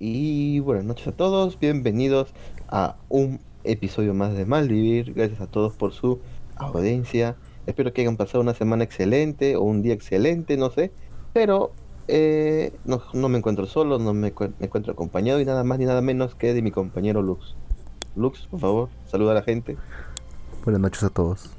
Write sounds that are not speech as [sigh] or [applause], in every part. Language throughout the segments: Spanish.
Y buenas noches a todos, bienvenidos a un episodio más de Malvivir. Gracias a todos por su audiencia. Espero que hayan pasado una semana excelente o un día excelente, no sé. Pero eh, no, no me encuentro solo, no me, me encuentro acompañado y nada más ni nada menos que de mi compañero Lux. Lux, por favor, saluda a la gente. Buenas noches a todos.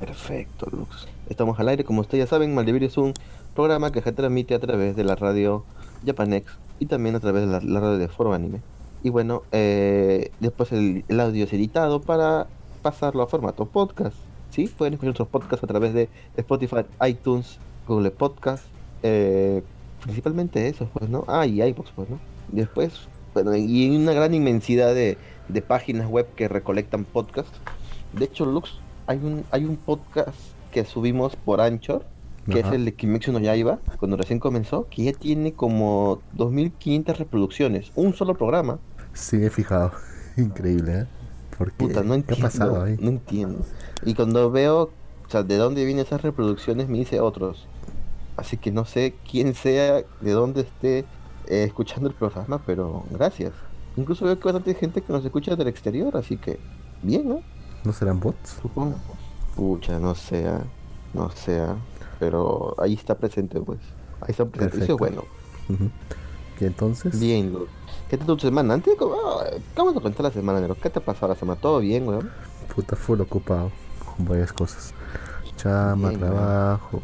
Perfecto, Lux. Estamos al aire, como ustedes ya saben, Maldivir es un programa que se transmite a través de la radio Japanex y también a través de la, la radio de Foro Anime. Y bueno, eh, después el, audio es editado para pasarlo a formato podcast. ¿sí? Pueden escuchar nuestros podcasts a través de Spotify, iTunes, Google Podcast, eh, principalmente eso, pues, ¿no? Ah, y iVoox, pues, ¿no? Después, bueno, y una gran inmensidad de, de páginas web que recolectan podcasts. De hecho, Lux, hay un, hay un podcast que subimos por Anchor, que Ajá. es el de Kimetsu no Yaiba, cuando recién comenzó, que ya tiene como 2.500 reproducciones, un solo programa. Sí, me he fijado. [laughs] Increíble, ¿eh? ¿Por qué? Puta, no ¿Qué entiendo, ha pasado ahí? no entiendo. Y cuando veo, o sea, de dónde vienen esas reproducciones, me dice otros. Así que no sé quién sea, de dónde esté eh, escuchando el programa, pero gracias. Incluso veo que bastante gente que nos escucha del exterior, así que bien, ¿no? ¿No serán bots? Supongo. Pucha, no sea, no sea, pero ahí está presente, pues. Ahí está presente. Eso Perfecto. es bueno. ¿Qué entonces? Bien. ¿Qué tal tu semana? Antes, ¿cómo, ¿cómo te cuenta la semana, Nero? ¿Qué te ha pasado la semana? ¿Todo bien, weón? Puta, full ocupado con varias cosas. Chama, Bien, trabajo.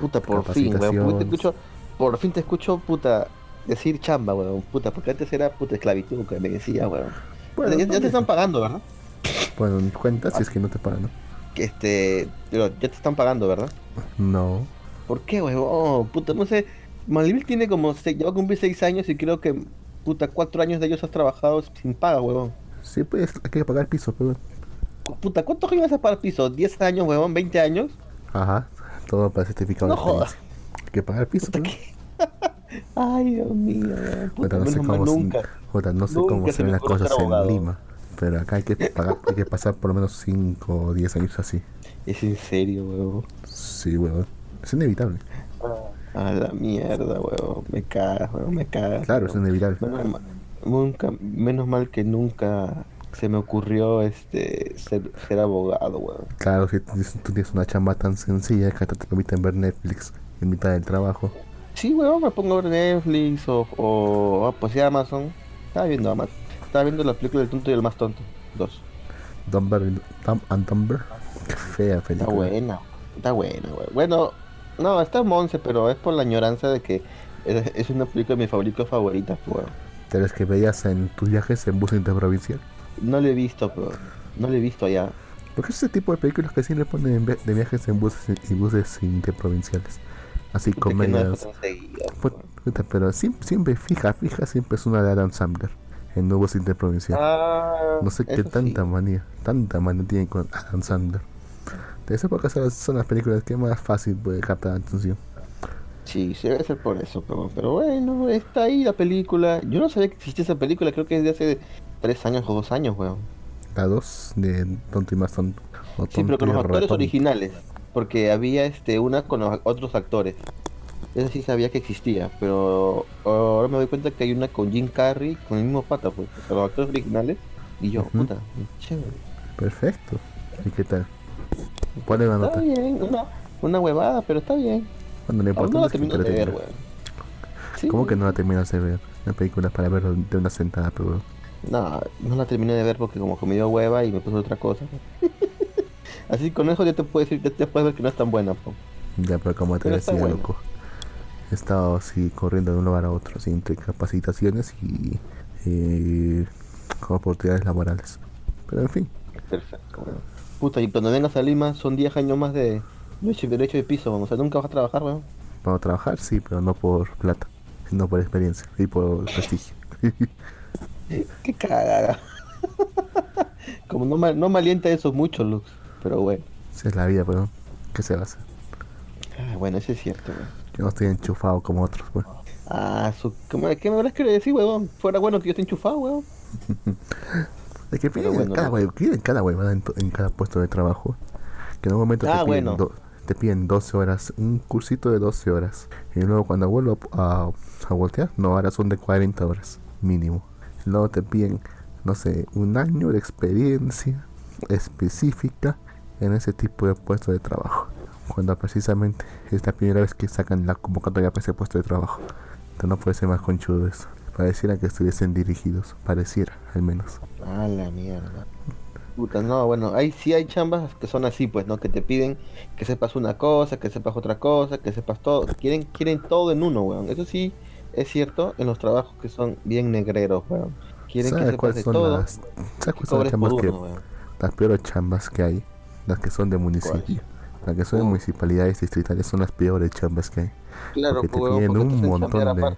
Puta, por fin, weón. Te escucho, por fin te escucho, puta, decir chamba, weón. Puta, porque antes era puta esclavitud que me decía, weón. Bueno, ya, ya te están pagando, ¿verdad? Bueno, cuenta si es que no te pagan, ¿no? Que este, pero ya te están pagando, ¿verdad? No. ¿Por qué? Oh, puta, no sé. Malvivir tiene como, se, ya va a cumplir seis años y creo que, puta, cuatro años de ellos has trabajado sin paga, weón. Sí, pues hay que pagar piso, pero. Puta, ¿cuántos años vas a pagar piso? ¿10 años, weón? ¿20 años? Ajá. Todo para certificado No jodas. Hay que pagar piso, Puta. [laughs] Ay, Dios mío. Puta, Puta, no sé cómo, nunca. puta, no sé nunca cómo se ven las cosas en. Lima. Pero acá hay que pagar, hay que pasar por lo menos 5 o 10 años así. Es en serio, weón. Sí, weón. Es inevitable. A la mierda, weón. Me cagas, weón. Me cagas. Claro, es inevitable. Menos mal, nunca, menos mal que nunca se me ocurrió este ser, ser abogado, weón. Claro, si tú tienes- una chamba tan sencilla que hasta te permiten ver Netflix en mitad del trabajo. Sí, weón, me pongo a ver Netflix o, o ah, pues sí, Amazon. Estaba viendo Amazon. Estaba viendo la película del tonto y el más tonto. Dos. Dumber Dumb and Dumber. Qué fea Está película. buena. Está buena, weón. Bueno, no, está Monse, pero es por la añoranza de que es, es una película de mis favoritos favoritas, weón. De las que veías en tus viajes en bus interprovincial. No lo he visto, pero no lo he visto allá. Porque es ese tipo de películas que siempre ponen de viajes en buses y buses interprovinciales. Así no comedias. puta, pero siempre, siempre fija, fija, siempre es una de Adam Sandler en Nuevos Interprovincial. Ah, no sé qué sí. tanta manía, tanta manía tiene con Adam Sandler. De esa época son las, películas que más fácil puede captar la atención. Sí, sí, debe ser por eso, pero, pero bueno, está ahí la película. Yo no sabía que existía esa película, creo que es de hace tres años o dos años, weón. La 2 de Tonto y más tonto. o Sí, pero con los actores Retonto. originales, porque había este una con los otros actores. Esa sí sabía que existía, pero ahora me doy cuenta que hay una con Jim Carrey, con el mismo pata, pues, o sea, los actores originales, y yo, puta, chévere. Perfecto. ¿Y qué tal? ¿Cuál es la Está nota? bien, una, una huevada, pero está bien. Cuando lo Aún no la termino de ver, weón. Sí, ¿Cómo que no la terminas de ver? Una película para verlo de una sentada, pero No, no la terminé de ver porque como que me dio hueva y me puso otra cosa. [laughs] Así con eso ya te puedo decir, ya te puedes ver que no es tan buena, po. ya, pero como te Pero está decía, loco. He estado así corriendo de un lugar a otro, así, entre capacitaciones y, y oportunidades laborales. Pero en fin, Perfecto, weón. Puta, y cuando vengas a Lima son 10 años más de derecho, derecho de piso, vamos. O sea, nunca vas a trabajar, weón. para trabajar sí, pero no por plata, sino por experiencia y por prestigio. [laughs] Qué cagada. [laughs] como no, me- no me alienta eso mucho, Lux. Pero bueno. Esa es la vida, pero ¿qué se va a hacer? Ah, bueno, eso es cierto, weón. Yo no estoy enchufado como otros, pues. Ah, su... ¿cómo- ¿qué me habrás querido decir, weón? Fuera bueno que yo esté enchufado, weón. [laughs] Es que piden bueno, cada ¿no? hue- piden cada huevada en, cada puesto de trabajo. Que en un momento Ah, te, piden bueno. do- te piden 12 horas, un cursito de 12 horas. Y luego cuando vuelvo a, a voltear, no, ahora son de 40 horas mínimo. Luego te piden, no sé, un año de experiencia específica en ese tipo de puesto de trabajo. Cuando precisamente es la primera vez que sacan la convocatoria para ese puesto de trabajo. Entonces no puede ser más conchudo eso. Pareciera que estuviesen dirigidos, pareciera al menos. Ah, la mierda. Puta, no, bueno, hay sí hay chambas que son así, pues, ¿no? Que te piden que sepas una cosa, que sepas otra cosa, que sepas todo. Quieren, quieren todo en uno, weón. Eso sí es cierto en los trabajos que son bien negreros, weón. Quieren que ¿Sabes sepas de todo. las, ¿sabes cuáles son las chambas que, uno, las peores chambas que hay? Las que son de municipio. Las que son ¿Cómo? municipalidades distritales son las peores chambas que hay. Claro, porque te piden un te montón de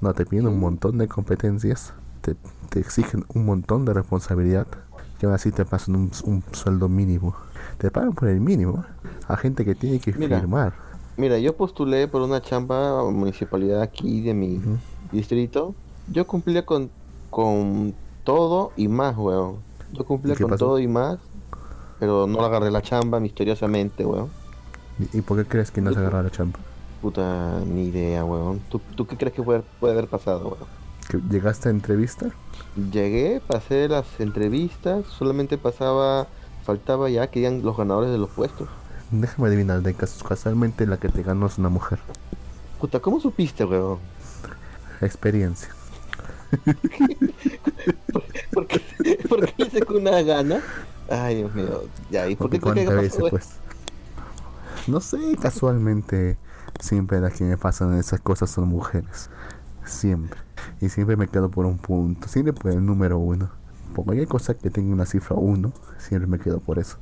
no te piden un montón de competencias te, te exigen un montón de responsabilidad y aún así te pasan un, un sueldo mínimo te pagan por el mínimo a gente que tiene que Mira. firmar Mira, yo postulé por una chamba municipalidad aquí de mi distrito. Yo cumplía con, con todo y más, weón. Yo cumplía ¿Y qué con pasó? todo y más, pero no agarré la chamba misteriosamente, weón. ¿Y, por qué crees que no se agarra la chamba? Puta, ni idea, weón. ¿Tú, tú qué crees que puede, puede haber pasado, weón? ¿Que ¿Llegaste a entrevista? Llegué, pasé las entrevistas, solamente pasaba, faltaba ya que digan los ganadores de los puestos. Déjame adivinar, de cas- casualmente la que te ganó es una mujer. Puta, ¿cómo supiste, weón? Experiencia. [laughs] ¿Por qué, por qué hice con una gana? Ay, Dios mío. Ya, ¿y por qué crees que veces pues. No sé, casualmente siempre las que me pasan esas cosas son mujeres. Siempre. Y siempre me quedo por un punto. Siempre por el número uno. Por cualquier cosa que tenga una cifra uno, siempre me quedo por eso.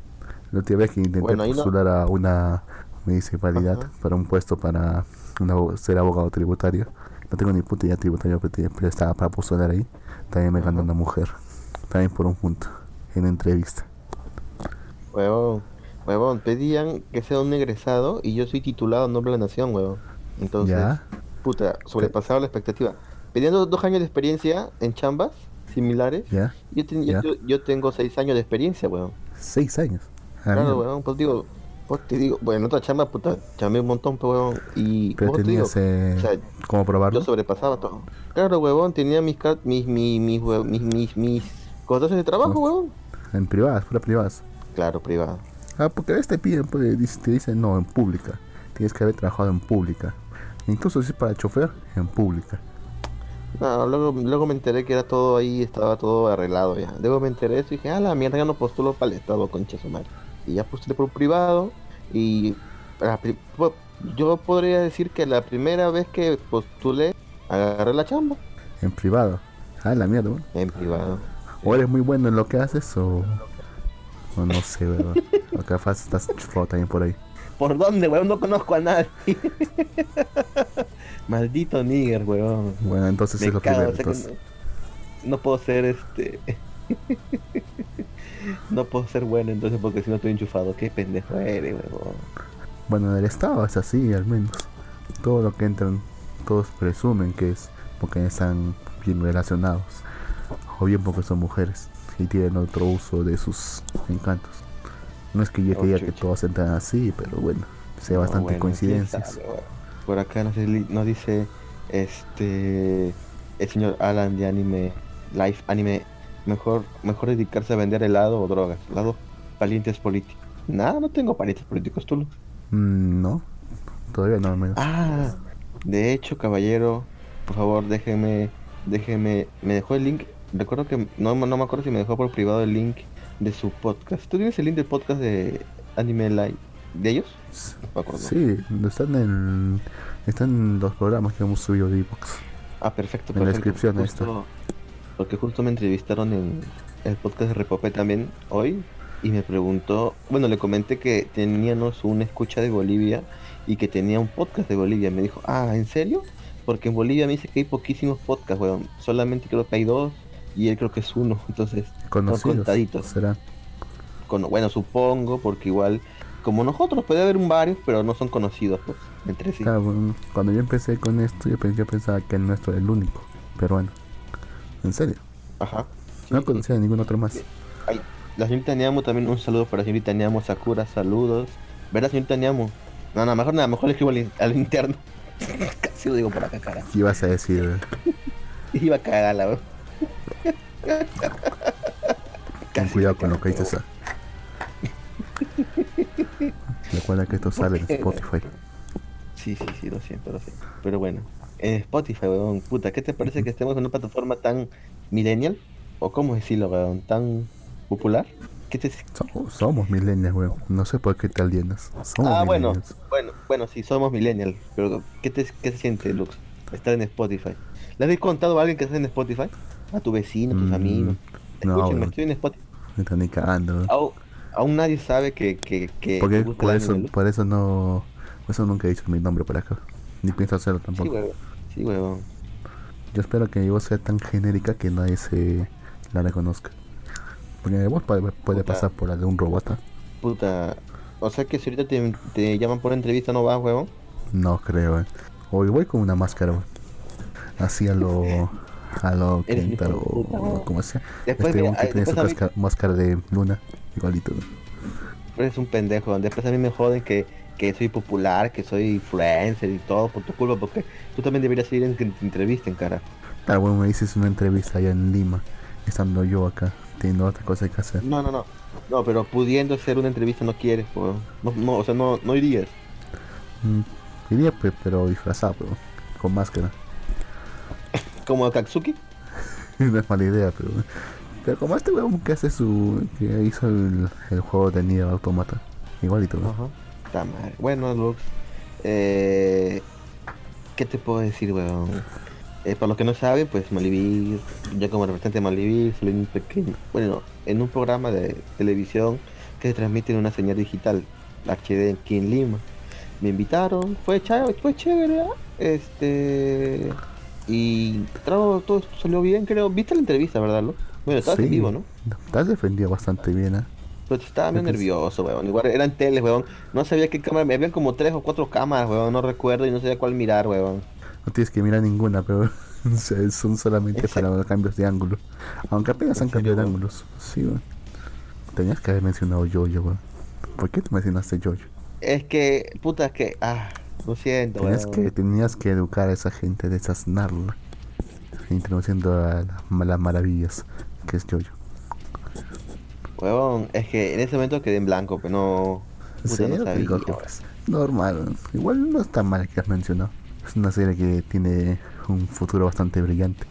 La última vez que intenté Bueno, ahí no- postular a una municipalidad Ajá. para un puesto para una ser abogado tributario. No tengo ni puta idea tributaria, pero, estaba para postular ahí. También me ganó una mujer. También por un punto. En entrevista. Huevón, huevón, pedían que sea un egresado y yo soy titulado en Noble Nación, huevón. Entonces, ¿Ya? puta, sobrepasaba la expectativa. Pedían dos, dos años de experiencia en chambas similares. ¿Ya? Yo, ten- yo, Ya. yo- yo tengo seis años de experiencia, huevón. Seis años. Ah, Claro, huevón, pues digo, pues te digo, bueno, otra chamba, puta, chamé un montón, pues, huevón. Y Pero pues, te digo, tenías eh, o sea, cómo probarlo. yo sobrepasaba todo. Claro, huevón, tenía mis, car- mis, mis, mis, hue- mis, mis, mis contratos de trabajo, huevón. En privadas, fuera privadas. Claro, privado. Ah, porque a veces te piden, pues, te dicen no, en pública. Tienes que haber trabajado en pública. Incluso si es para chofer, en pública. No, luego, luego me enteré que era todo ahí, estaba todo arreglado ya. Luego me enteré eso y dije, ah, la mierda, ya no postulo para el Estado, concha su madre. Y ya postulé por privado y la yo podría decir que la primera vez que postulé, agarré la chamba En privado. Ah, la mierda, weón. en privado. O eres muy bueno en lo que haces o... O no sé, weón. O capaz estás chufado también por ahí. ¿Por dónde, weón? No conozco a nadie. [laughs] Maldito nigger, weón. Bueno, entonces Me es lo cago, primero. o sea que no, no puedo ser este. [laughs] no puedo ser bueno entonces porque si no estoy enchufado. Qué pendejo eres, weón. Bueno, en el estado es así, al menos. Todo lo que entran, todos presumen que es porque están bien relacionados. O bien porque son mujeres y tienen otro uso de sus encantos. No es que yo Oh, quería que todos entran así, pero bueno, No, bastante bueno, coincidencias. Por acá nos, nos dice este el señor Alan de anime Life Anime mejor mejor dedicarse a vender helado o drogas. Las dos parientes políticos. Nada, no tengo parientes políticos, tú. Mm, no, todavía no, menos. Ah, de hecho, caballero, por favor, déjeme, déjeme, me dejó el link. Recuerdo que no, no me acuerdo si me dejó por privado el link de su podcast. ¿Tú tienes el link del podcast de Anime Live de ellos? No me acuerdo. Sí, están en, están en los programas que hemos subido de Evox. Ah, perfecto, En la perfecto. descripción ahí Justo- Porque justo me entrevistaron en el podcast de Repopé también hoy y me preguntó, bueno, le comenté que teníamos una escucha de Bolivia y que tenía un podcast de Bolivia. Me dijo, ah, ¿en serio? Porque en Bolivia me dice que hay poquísimos podcasts, weón. Solamente creo que hay dos y él creo que es uno. Entonces, Conocidos. contaditos. Será. con, bueno, supongo, porque igual, como nosotros, puede haber un varios, pero no son conocidos, pues, entre sí. Claro, bueno, cuando yo empecé con esto, yo, yo pensaba que el nuestro era el único. Pero bueno, en serio, Ajá. no Sí, conocía a ningún otro más. Ay, la señorita Niamo también un saludo para la señorita Niamo Sakura, saludos. ¿Verdad, señorita Niamu? No, no, mejor nada, mejor le escribo al, al interno. [laughs] Casi lo digo por acá, cara. ¿Qué ibas a decir? [laughs] Iba a cagarla, weón. Ten cuidado con lo que dices. Recuerda que esto sale en Spotify. Sí, sí, sí, lo siento, lo siento. Pero bueno, en Spotify, weón, puta, ¿qué te parece que estemos en una plataforma tan millennial? ¿O cómo decirlo, weón? ¿Tan popular? ¿Qué te... Somos, somos millennials, weón. No sé por qué te alienas. Somos Ah, bueno, millennials. bueno, bueno, sí, somos millennial, pero ¿qué, te, ¿qué se siente, Lux? Estar en Spotify. ¿Le habéis contado a alguien que está en Spotify? A tu vecino, a tus Mm, amigos. no, Escúchenme, weón. estoy en Spotify. Me están cagando. Aún, aún nadie sabe que, que, que Porque por eso, por eso no. Por eso nunca he dicho mi nombre por acá. Ni pienso hacerlo Sí, tampoco. weón. Sí, weón. Yo espero que mi voz sea tan genérica que nadie se la reconozca. Porque mi voz puede, puede pasar por la de un robot. ¿ah? Puta. O sea que si ahorita te, te llaman por entrevista, no vas, weón. No creo, eh. Hoy voy con una máscara. Así a lo. A lo Eres un hijo Kentaro, de puta, o como sea. Después, este mira, que tiene su mí- máscara de luna, igualito. Eres un pendejo. Después a mí me joden que, que soy popular, que soy influencer y todo por tu culpa, porque tú también deberías ir en que te entrevisten, cara. Claro, bueno, me dices una entrevista allá en Lima, estando yo acá, teniendo otra cosa que hacer. No, no, no. No, pero pudiendo hacer una entrevista no quieres. No, no, o sea, no, no irías. Mm, iría, pe- pero disfrazado, pero con máscara. Como Katsuki. [laughs] no es mala idea, pero. Pero como este weón que hace su. que hizo el, el juego de Nier Automata. Igualito, ¿no? Ajá. Está mal. Bueno, Lux. Eh, ¿Qué te puedo decir, weón? Eh, para los que no saben, pues Malivir, yo como representante de Malivir, soy un pequeño, bueno, en un programa de televisión que se transmite en una señal digital, HD aquí en Lima. Me invitaron, fue chévere, fue chévere, ¿ah? este, y todo, todo esto salió bien, creo. ¿Viste la entrevista, verdad, Lux? Bueno, estabas en vivo, ¿no? Te has defendido bastante bien, ¿eh? Pero estaba medio nervioso, weón. Igual eran teles, weón. No sabía qué cámara. Me habían como tres o cuatro cámaras, weón. No recuerdo y no sabía cuál mirar, weón. No tienes que mirar ninguna, pero [laughs] son solamente ¿En para los cambios de ángulo. Aunque apenas ¿En han cambiado de ángulos. Sí, weón. Tenías que haber mencionado Jojo, weón. ¿Por qué tú mencionaste Jojo? Es que, puta, es que. Ah, lo siento, Tenías weón. que, tenías que educar a esa gente de esas narlas. Introduciendo a las, las maravillas que es Jojo. Weón, es que en ese momento quedé en blanco, pero no. Puta, Sí, no sabía. digo que, weón. pues, normal, igual no está mal que has mencionado. Es una serie que tiene un futuro bastante brillante,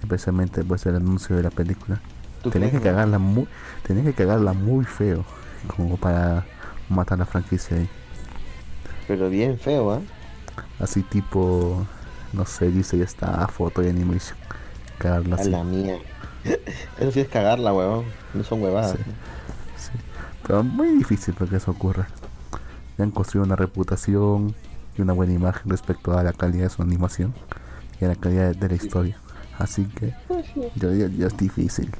especialmente después del anuncio de la película. ¿Tú Tenés que cagarla muy, tenés que cagarla muy feo, como para matar la franquicia ahí. Pero bien feo, ¿ah? Así tipo, no sé, dice ya está foto y animation. Cagarla A así. la mía. Eso sí es cagarla, weón. No son huevadas. Sí. Sí. Pero muy difícil para que eso ocurra. Ya han construido una reputación y una buena imagen respecto a la calidad de su animación y a la calidad de la historia. Así que ya, es difícil.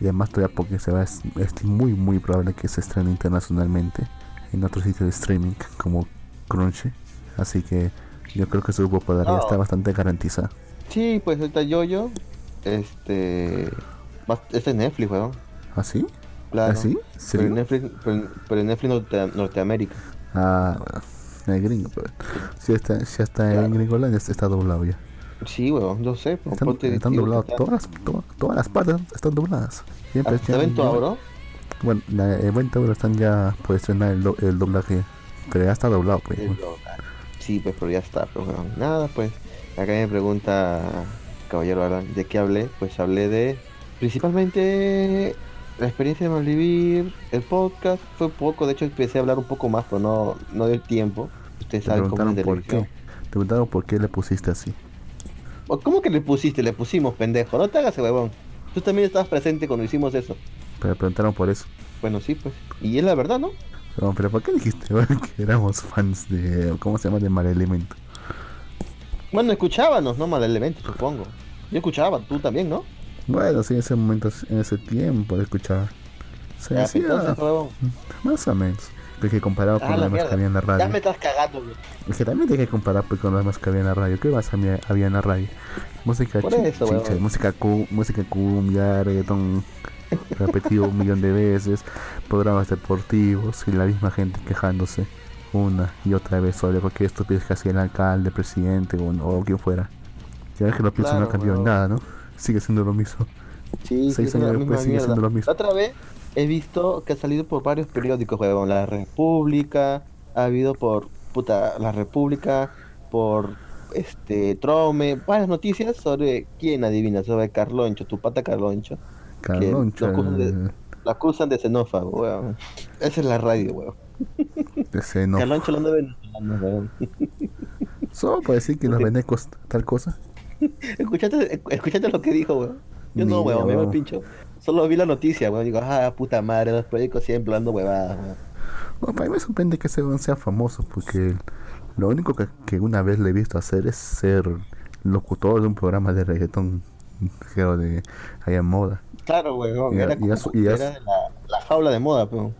Y además todavía porque se va, es, es muy muy probable que se estrene internacionalmente en otros sitios de streaming como Crunchy. Así que yo creo que su popularidad No. está bastante garantizada. Sí, pues ahorita yo-yo. Este. Este es Netflix, weón. ¿Así? Claro. ¿Así? Pero ¿Serio? en Netflix, pero, en- pero en Netflix Norte- Norteamérica. Ah, bueno. El gringo, pero si está, si está Claro. en Gringolandia está doblado ya. Sí, weón, yo sé. pues, Están, están doblados, está- todas las, to- todas las partes están dobladas. Siempre ¿Hasta ven tu ya- ahora? Bueno, la, el 20 euros están ya por estrenar el, do- el doblaje, pero ya está doblado, pues. Sí, pues, pero ya está, pues, weón. Nada, pues. Acá me pregunta, caballero Alan, ¿de qué hablé? Pues hablé de. Principalmente. La experiencia de Malvivir, el podcast, fue poco, de hecho empecé a hablar un poco más, pero no, no dio el tiempo. Ustedes Te saben cómo es por qué. Te preguntaron por qué le pusiste así. ¿Cómo que le pusiste? Le pusimos, pendejo. No te hagas, huevón. Tú también estabas presente cuando hicimos eso. Pero preguntaron por eso. Bueno, sí, pues. Y es la verdad, ¿no? Pero, pero ¿por qué dijiste [laughs] que éramos fans de. ¿Cómo se llama? De Mal Elemento? Bueno, escuchábamos, no mal elemento, supongo. Yo escuchaba, tú también, ¿no? Bueno, sí, en ese momento, en ese tiempo escuchaba. Se Ya, hacía entonces, huevón. más o menos. Porque comparado Ah, con lo demás que había en la Ya radio. me estás cagando, güey. Es que también que comparar pues, con lo demás que había en la radio. ¿Qué más había, en la radio? Música chicha, música, cu- música cumbia, reggaetón repetido un millón de veces, programas deportivos y la misma gente quejándose una y otra vez sobre cualquier estupidez que hacía el alcalde, presidente o, o quien fuera. Ya ves que lo pienso no Claro, cambió weón. nada, ¿no? Sigue siendo lo mismo. Sí, Seis sí, años después sigue mierda. siendo lo mismo. Otra vez he visto que ha salido por varios periódicos, huevón. La República, ha habido por, puta, La República, por, este, Trome, varias noticias sobre, ¿quién adivina? Sobre Carloncho, tu pata Carloncho. Carloncho, lo acusan de- Lo acusan de xenófobo, huevón. Esa es la radio. Carloncho lo anda venezolano, huevón. Solo para decir que los Ok. venecos tal cosa. [laughs] Escuchaste, escuchaste lo que dijo, weón. Yo no, weón, me va weón. pincho. Solo vi la noticia, weón. Digo, ah, puta madre, los periódicos siempre hablando huevadas, weón. Bueno, para mí me sorprende que ese weón sea famoso porque lo único que, que una vez le he visto hacer es ser locutor de un programa de reggaetón creo de allá en moda. Claro, weón. Y Era, y era la, la jaula de moda, weón.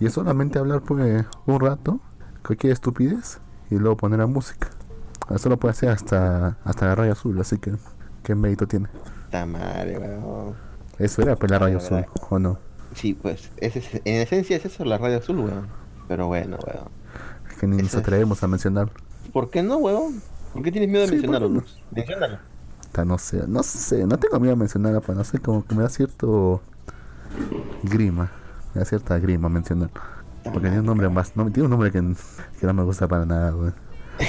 Y es solamente hablar pues un rato, cualquier estupidez, y luego poner la música. Eso lo puede hacer hasta, hasta la radio azul, así que ¿qué mérito tiene? Puta madre, weón. Eso era pues la radio de azul. ¿o no? Sí, pues, ese es- en esencia es eso, la radio azul, weón. Pero bueno, weón. Es que ni nos Eso es. atrevemos a mencionar. ¿Por qué no, weón? ¿Por qué tienes miedo de Sí, mencionarlo, ¿por qué No sé, no sé, no tengo miedo a mencionarla, pero no sé, como que me da cierto grima, me da cierta grima mencionar. Porque tiene un nombre más, no, tiene un nombre que, no me gusta para nada, güey.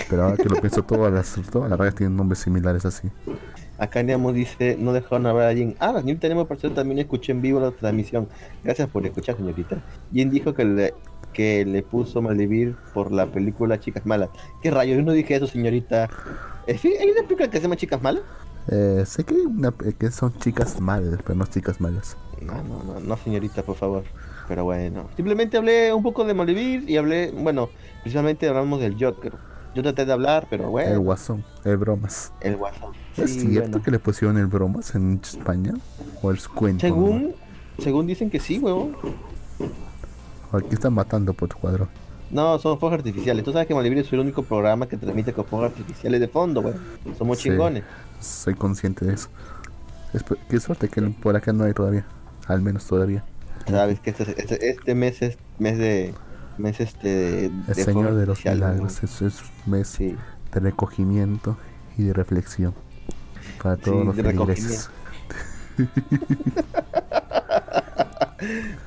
Pero ahora que lo pienso, todas las, todas las radios tienen nombres similares así. Acá Niamos dice, no dejaron hablar a Jin. Ah, Jin tenemos por cierto, también escuché en vivo la transmisión. Gracias por escuchar, señorita. Jin dijo que le, que le puso Maldivir por la película Chicas Malas. ¿Qué rayos? Yo no dije eso, señorita. Eh, ¿sí? ¿Hay una película que se llama Chicas Malas? Eh, sé que, una, eh, que son chicas malas, pero no chicas malas. No, no, no, no, señorita, por favor. Pero bueno, simplemente hablé un poco de Maldivir y hablé, bueno, principalmente hablamos del Joker. Yo traté de hablar, pero bueno, El guasón, el bromas. el WhatsApp. ¿Es cierto bueno. que le pusieron el bromas en España? ¿O el cuento? Según, según dicen que sí, huevón. ¿O aquí están matando por tu cuadro? No, son fuegos artificiales. Tú sabes que Malibri es el único programa que transmite con fuegos artificiales de fondo, güey. Somos Sí. chingones. Soy consciente de eso. Qué suerte que por acá no hay todavía. Al menos todavía. Sabes que este, este, este mes es mes de. Mes este de. El de Señor de los Milagros es, mes Sí. de recogimiento y de reflexión para todos Sí, los feligreses. [laughs]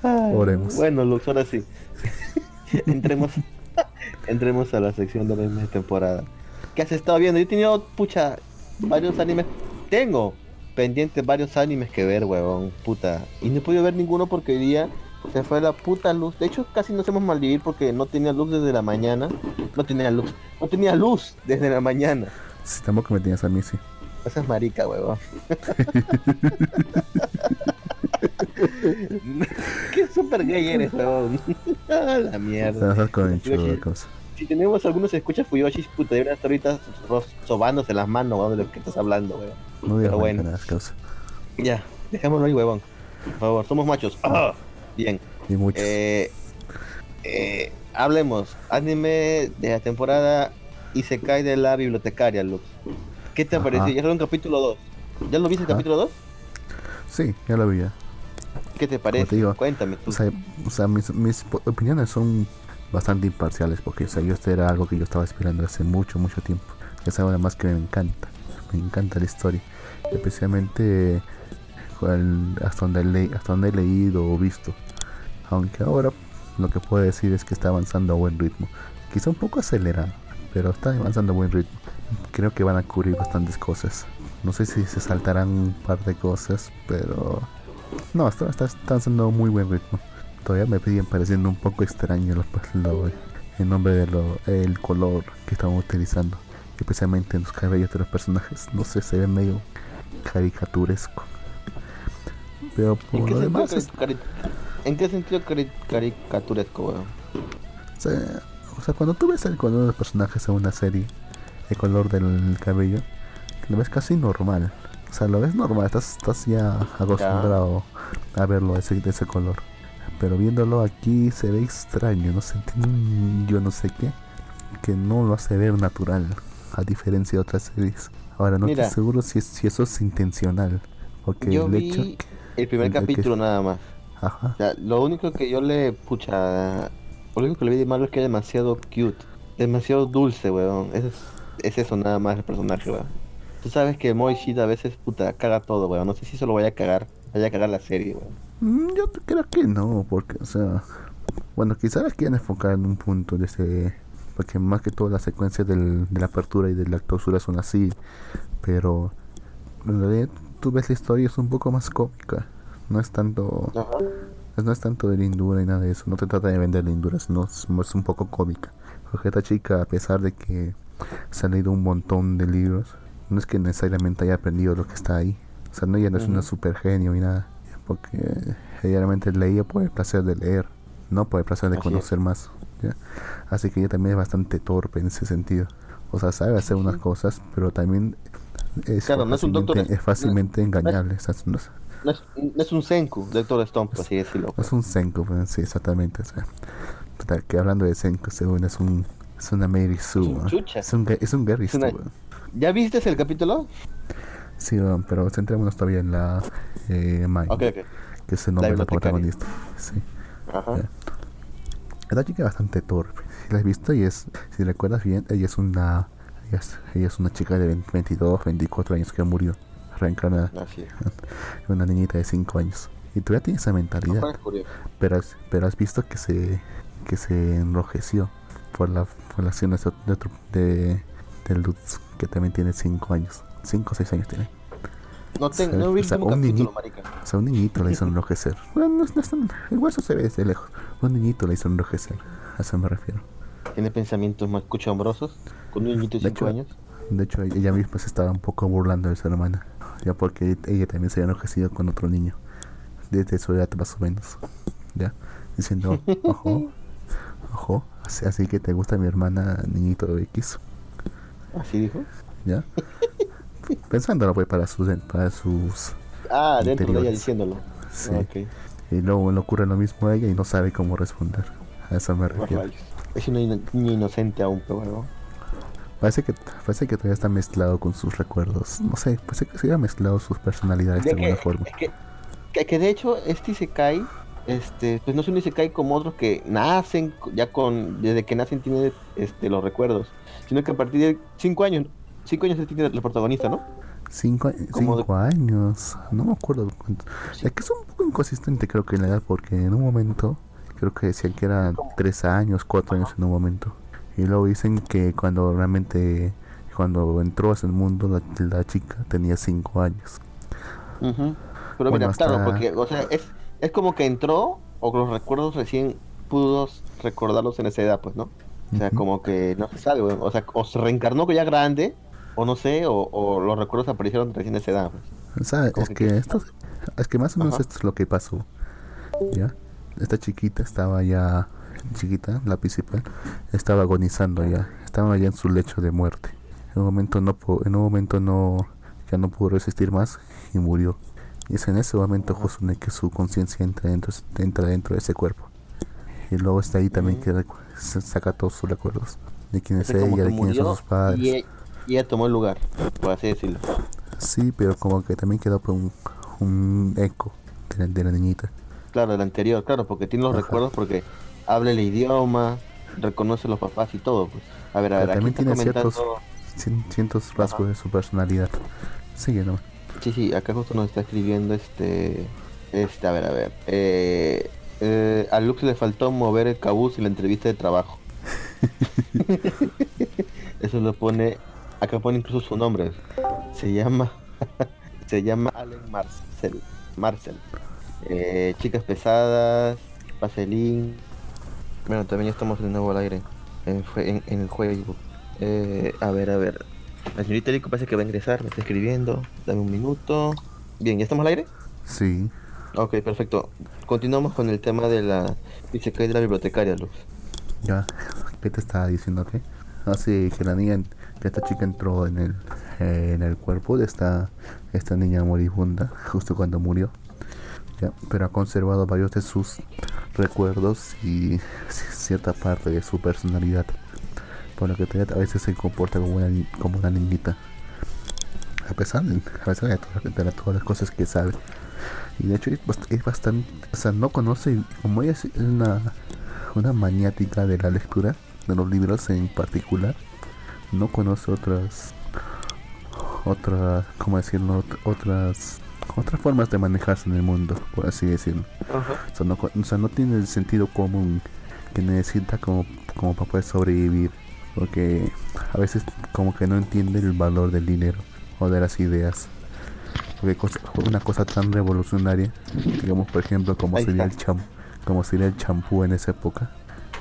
Oremos. Bueno, Lux, ahora sí. [laughs] entremos, entremos a la sección de la misma temporada. ¿Qué has estado viendo? Yo he tenido, pucha, varios animes. Tengo pendientes varios animes que ver, huevón, puta. Y no he podido ver ninguno porque hoy día se fue la puta luz. De hecho, casi nos hemos maldivir porque no tenía luz desde la mañana. No tenía luz. No tenía luz desde la mañana. Si tampoco me tenías a mí, sí. Esa es marica, huevón. [laughs] [laughs] Qué super gay eres. Ah, [laughs] la mierda. Con. Si tenemos algunos escuchas Fuyoshi, puta, deberían estar ahorita sobándose las manos, huevón, de lo que estás hablando, huevón. No digas Pero bueno. maricadas, causa. Ya, dejémoslo ahí, huevón. Por favor, somos machos. Ah, Bien. Y muchos. Eh, eh, hablemos. Anime de la temporada y se cae de la bibliotecaria, Lux. ¿Qué te ha Ajá. parecido? Ya salió un capítulo 2. ¿Ya lo viste el capítulo 2? Sí, ya lo vi ya. ¿Qué te parece? te digo, Cuéntame tú. O sea, o sea mis, mis opiniones son bastante imparciales porque o sea, yo esto era algo que yo estaba esperando hace mucho, mucho tiempo. Es algo además que me encanta. Me encanta la historia. Especialmente cual- hasta, donde le- hasta donde he leído o visto. Aunque ahora lo que puedo decir es que está avanzando a buen ritmo. Quizá un poco acelerado, pero está avanzando a buen ritmo. Creo que van a cubrir bastantes cosas. No sé si se saltarán un par de cosas, pero no, está, está, está haciendo muy buen ritmo. Todavía me siguen pareciendo un poco extraño los, lo- el nombre de lo, el color que estaban utilizando, especialmente en los cabellos de los personajes. No sé, se ve medio caricaturesco. Pero ¿En por qué, lo demás, es- ¿En qué sentido cari- caricaturesco, weón? o sea, o sea, cuando tú ves el color de los personajes en una serie, el color del cabello, lo ves casi normal. O sea, lo ves normal, estás, estás ya acostumbrado a verlo ese, de ese color. Pero viéndolo aquí se ve extraño, no sé, tiene un yo no sé qué, que no lo hace ver natural, a diferencia de otras series. Ahora no Mira. estoy seguro si, es- si eso es intencional, porque Yo el vi hecho... el primer el que- capítulo nada más. Ajá, O sea, lo único que yo le, pucha, Lo único que le vi de malo es que es demasiado cute. Demasiado dulce, weón. Es, es eso nada más el personaje, weón. Tú sabes que Moishida a veces, puta, caga todo, weón. No sé si eso lo vaya a cagar. Vaya a cagar la serie, weón. Mm, Yo creo que no, porque, o sea, bueno, quizás las quieren enfocar en un punto de ese, porque más que todo las secuencias del, de la apertura y de la clausura son así, pero en realidad tú ves la historia es un poco más cómica, no es tanto, Ajá. no es tanto de lindura y nada de eso, no te trata de vender lindura, sino es, es un poco cómica, porque esta chica, a pesar de que se ha leído un montón de libros, no es que necesariamente haya aprendido lo que está ahí, o sea, no ella no es una super genio y nada, porque ella realmente leía por el placer de leer, no por el placer de Así es. conocer más. ¿ya? Así que ella también es bastante torpe en ese sentido. O sea, sabe hacer unas cosas, pero también es, Claro, no es un doctor- fácilmente, es fácilmente no- engañable. no es, No es, no es un Senku, Doctor Stone, por así decirlo. no es un Senko, pues, sí, exactamente. o sea, que hablando de Senko, según es un es una Mary Sue. un ¿no? chucha. Es un, es un Gary Es. ¿Ya viste el capítulo? Sí, pero centrémonos todavía en la eh, Mai, Ok, ok. que es el nombre de la protagonista. Sí. Ajá. Esta chica es bastante torpe. Si la has visto y es, si recuerdas bien, ella es una, ella es, ella es una chica de 20 22, 24 años que murió, reencarnada, Así es. [laughs] una niñita de 5 años. Y todavía tiene esa mentalidad, pero has, pero has visto que se, que se enrojeció por la, por de, de, otro- de, de Lutz, que también tiene 5 años, 5 o 6 años tiene. No, tengo, no vi o sea, un capítulo, niño- marica. O sea, un niñito le hizo enrojecer. [laughs] Bueno, no, es- no es tan- el hueso se ve desde lejos. Un niñito le hizo enrojecer, a eso me refiero. Tiene pensamientos más cuchambrosos. Con un niñito de De 5 hecho, años. De hecho, ella misma se estaba un poco burlando de su hermana, ya porque ella también se había enojecido con otro niño, desde su edad más o menos, ya, diciendo, [laughs] ojo, ojo, así, así que te gusta mi hermana, niñito X, Así dijo. ya, pensándolo pues para sus, para sus, Ah, dentro de ella diciéndolo. sí, Ok. y luego le ocurre lo mismo a ella y no sabe cómo responder, a eso me refiero. Es una ino- niña inocente aún, pero bueno. Parece que, parece que todavía está mezclado con sus recuerdos, no sé, parece que se había mezclado sus personalidades de De que, alguna forma. es que, que, que de hecho este Isekai, este, pues no es un Isekai como otros que nacen ya con, desde que nacen tienen este, los recuerdos, sino que a partir de 5 años, 5 años tiene el protagonista, ¿no? Cinco, Como de- cinco años, no me acuerdo. Sí. Es que es un poco inconsistente creo que en la edad porque en un momento creo que decían que eran tres años, cuatro años en un momento. Y luego dicen que cuando realmente, cuando entró a ese mundo la, la chica tenía cinco años. Ujú. Pero Bueno, mira, claro, porque, o sea, es, es como que entró, o los recuerdos recién pudo recordarlos en esa edad, pues, ¿no? O sea, Ujú. como que no se sabe, weón. o sea, o se reencarnó ya grande, o no sé, o, o los recuerdos aparecieron recién en esa edad, pues. O sea, Como es que que que- esto, es que más o menos Ajá. esto es lo que pasó. ¿Ya? Esta chiquita estaba ya, chiquita, la principal, estaba agonizando ya, estaba ya en su lecho de muerte. En un momento no, en un momento no, ya no pudo resistir más y murió. Y es en ese momento el que su conciencia entra dentro, entra dentro de ese cuerpo. Y luego está ahí también Mm. que recu- se saca todos sus recuerdos. De quién es ella, de quiénes son sus padres. Y, y ella tomó el lugar, por así decirlo. Sí, pero como que también quedó pues, un, un eco de la, de la niñita. Claro, el anterior, claro, porque tiene los Ajá. recuerdos porque habla el idioma, reconoce a los papás y todo, pues. A ver, a ver, también tiene comentando... ciertos- rasgos de su personalidad. Sigue nomás. Sí, sí, acá justo nos está escribiendo este... Este, a ver, a ver. Eh, eh, a Lux le faltó mover el cabuz en la entrevista de trabajo. [laughs] Eso lo pone... Acá pone incluso su nombre. Se llama... [laughs] se llama Allen Marcel. Marcel. Eh, chicas pesadas, Vaselín. Bueno, también ya estamos de nuevo al aire. En, fue- en, en el juego. Eh, a ver, a ver. La señorita Rico parece que va a ingresar, me está escribiendo. Dame un minuto. Bien, ¿ya estamos al aire? Sí. Ok, perfecto. Continuamos con el tema de la Isekai de la bibliotecaria, Luz. Ya. ¿Qué te estaba diciendo qué? Así que la niña, que esta chica entró en el, eh, en el cuerpo de esta, esta niña moribunda, justo cuando murió. Ya, pero ha conservado varios de sus recuerdos y cierta parte de su personalidad. Por lo que a veces se comporta como una, como una niñita. A pesar a pesar de todas las cosas que sabe. Y de hecho es, bast- es bastante, o sea, no conoce, como ella es una, una maniática de la lectura, de los libros en particular. No conoce otras, otras, ¿cómo decirlo? Otras, otras formas de manejarse en el mundo, por así decirlo. O, sea, no, o sea, no tiene el sentido común que necesita como, como para poder sobrevivir. Porque a veces como que no entiende el valor del dinero o de las ideas. Porque una cosa tan revolucionaria, digamos por ejemplo como sería el champú, como sería el champú en esa época,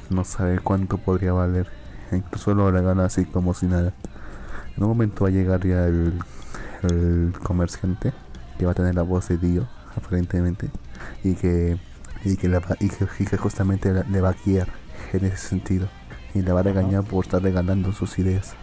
no sabe cuánto podría valer. E incluso lo regala así como si nada. En un momento va a llegar ya el, el comerciante que va a tener la voz de Dio, aparentemente, y que y que, y que, justamente le va a guiar en ese sentido y le va a regañar por estar regalando sus ideas.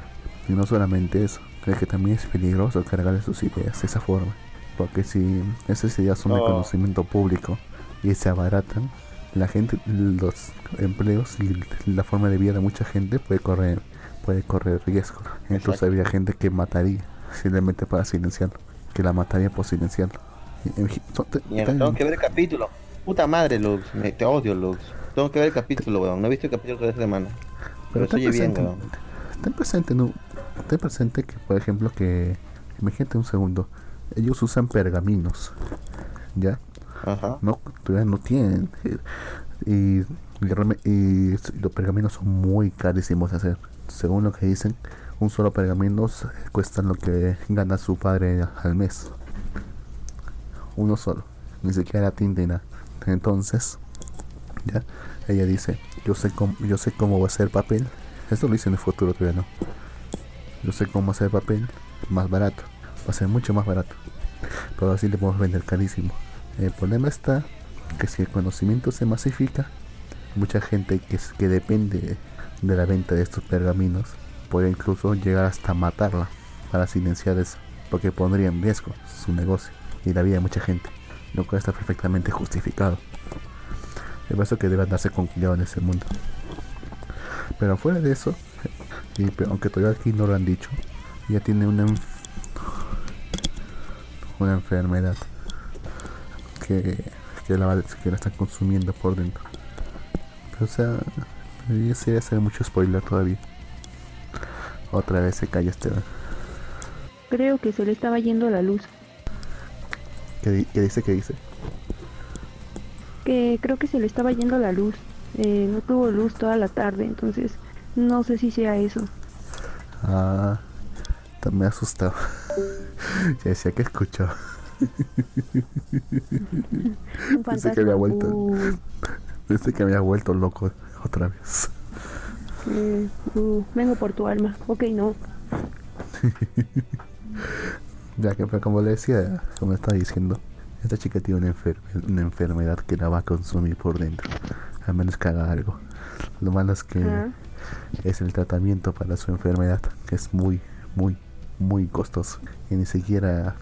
Y no solamente eso, creo que también es peligroso cargarle sus ideas de esa forma. Porque si esas ideas son de conocimiento público y se abaratan, la gente, los empleos y la forma de vida de mucha gente puede correr, puede correr riesgo. Entonces habría gente que mataría simplemente para silenciarlo, que la mataría por silenciarlo. tengo que ver el capítulo. Puta madre, Lux, me, te odio, Lux. Tengo que ver el capítulo, weón. No he visto el capítulo de esta semana. Pero, Pero bien, weón. Ten presente, no, ten presente que, por ejemplo, que. Imagínate un segundo. Ellos usan pergaminos. ¿Ya? Ajá. No, todavía no tienen. Y, y, los pergaminos son muy carísimos de hacer. Según lo que dicen, un solo pergamino cuesta lo que gana su padre al mes. Uno solo. Ni siquiera tinta y nada. Entonces, ya, ella dice, yo sé cómo, yo sé cómo va a ser papel. Esto lo hice en el futuro todavía no. Yo sé cómo hacer papel más barato. Va a ser mucho más barato. Pero así le podemos vender carísimo. El problema está que si el conocimiento se masifica, mucha gente que, que depende de la venta de estos pergaminos puede incluso llegar hasta matarla para silenciar eso, porque pondría en riesgo su negocio y la vida de mucha gente lo cual está perfectamente justificado. Es eso que debe darse con en ese mundo. Pero fuera de eso, y, aunque todavía aquí no lo han dicho, ya tiene una, una enfermedad que, que, la, que la están consumiendo por dentro. Pero, o sea, debería ser hacer mucho spoiler todavía. Otra vez se calla este. Creo que se le estaba yendo la luz. ¿Qué, dice? ¿Qué dice? Que creo que se le estaba yendo la luz. Eh, no tuvo luz toda la tarde, entonces no sé si sea eso. Ah, me asustado. [laughs] ya decía que escuchó. Pensé que había vuelto. Pensé que había vuelto loco otra vez. Uh, vengo por tu alma. Ok, no. [laughs] Ya que como le decía, como estaba diciendo, esta chica tiene una, una enfermedad que la va a consumir por dentro, a menos que haga algo. Lo malo es que es el tratamiento para su enfermedad, que es muy, muy, muy costoso. Y ni siquiera,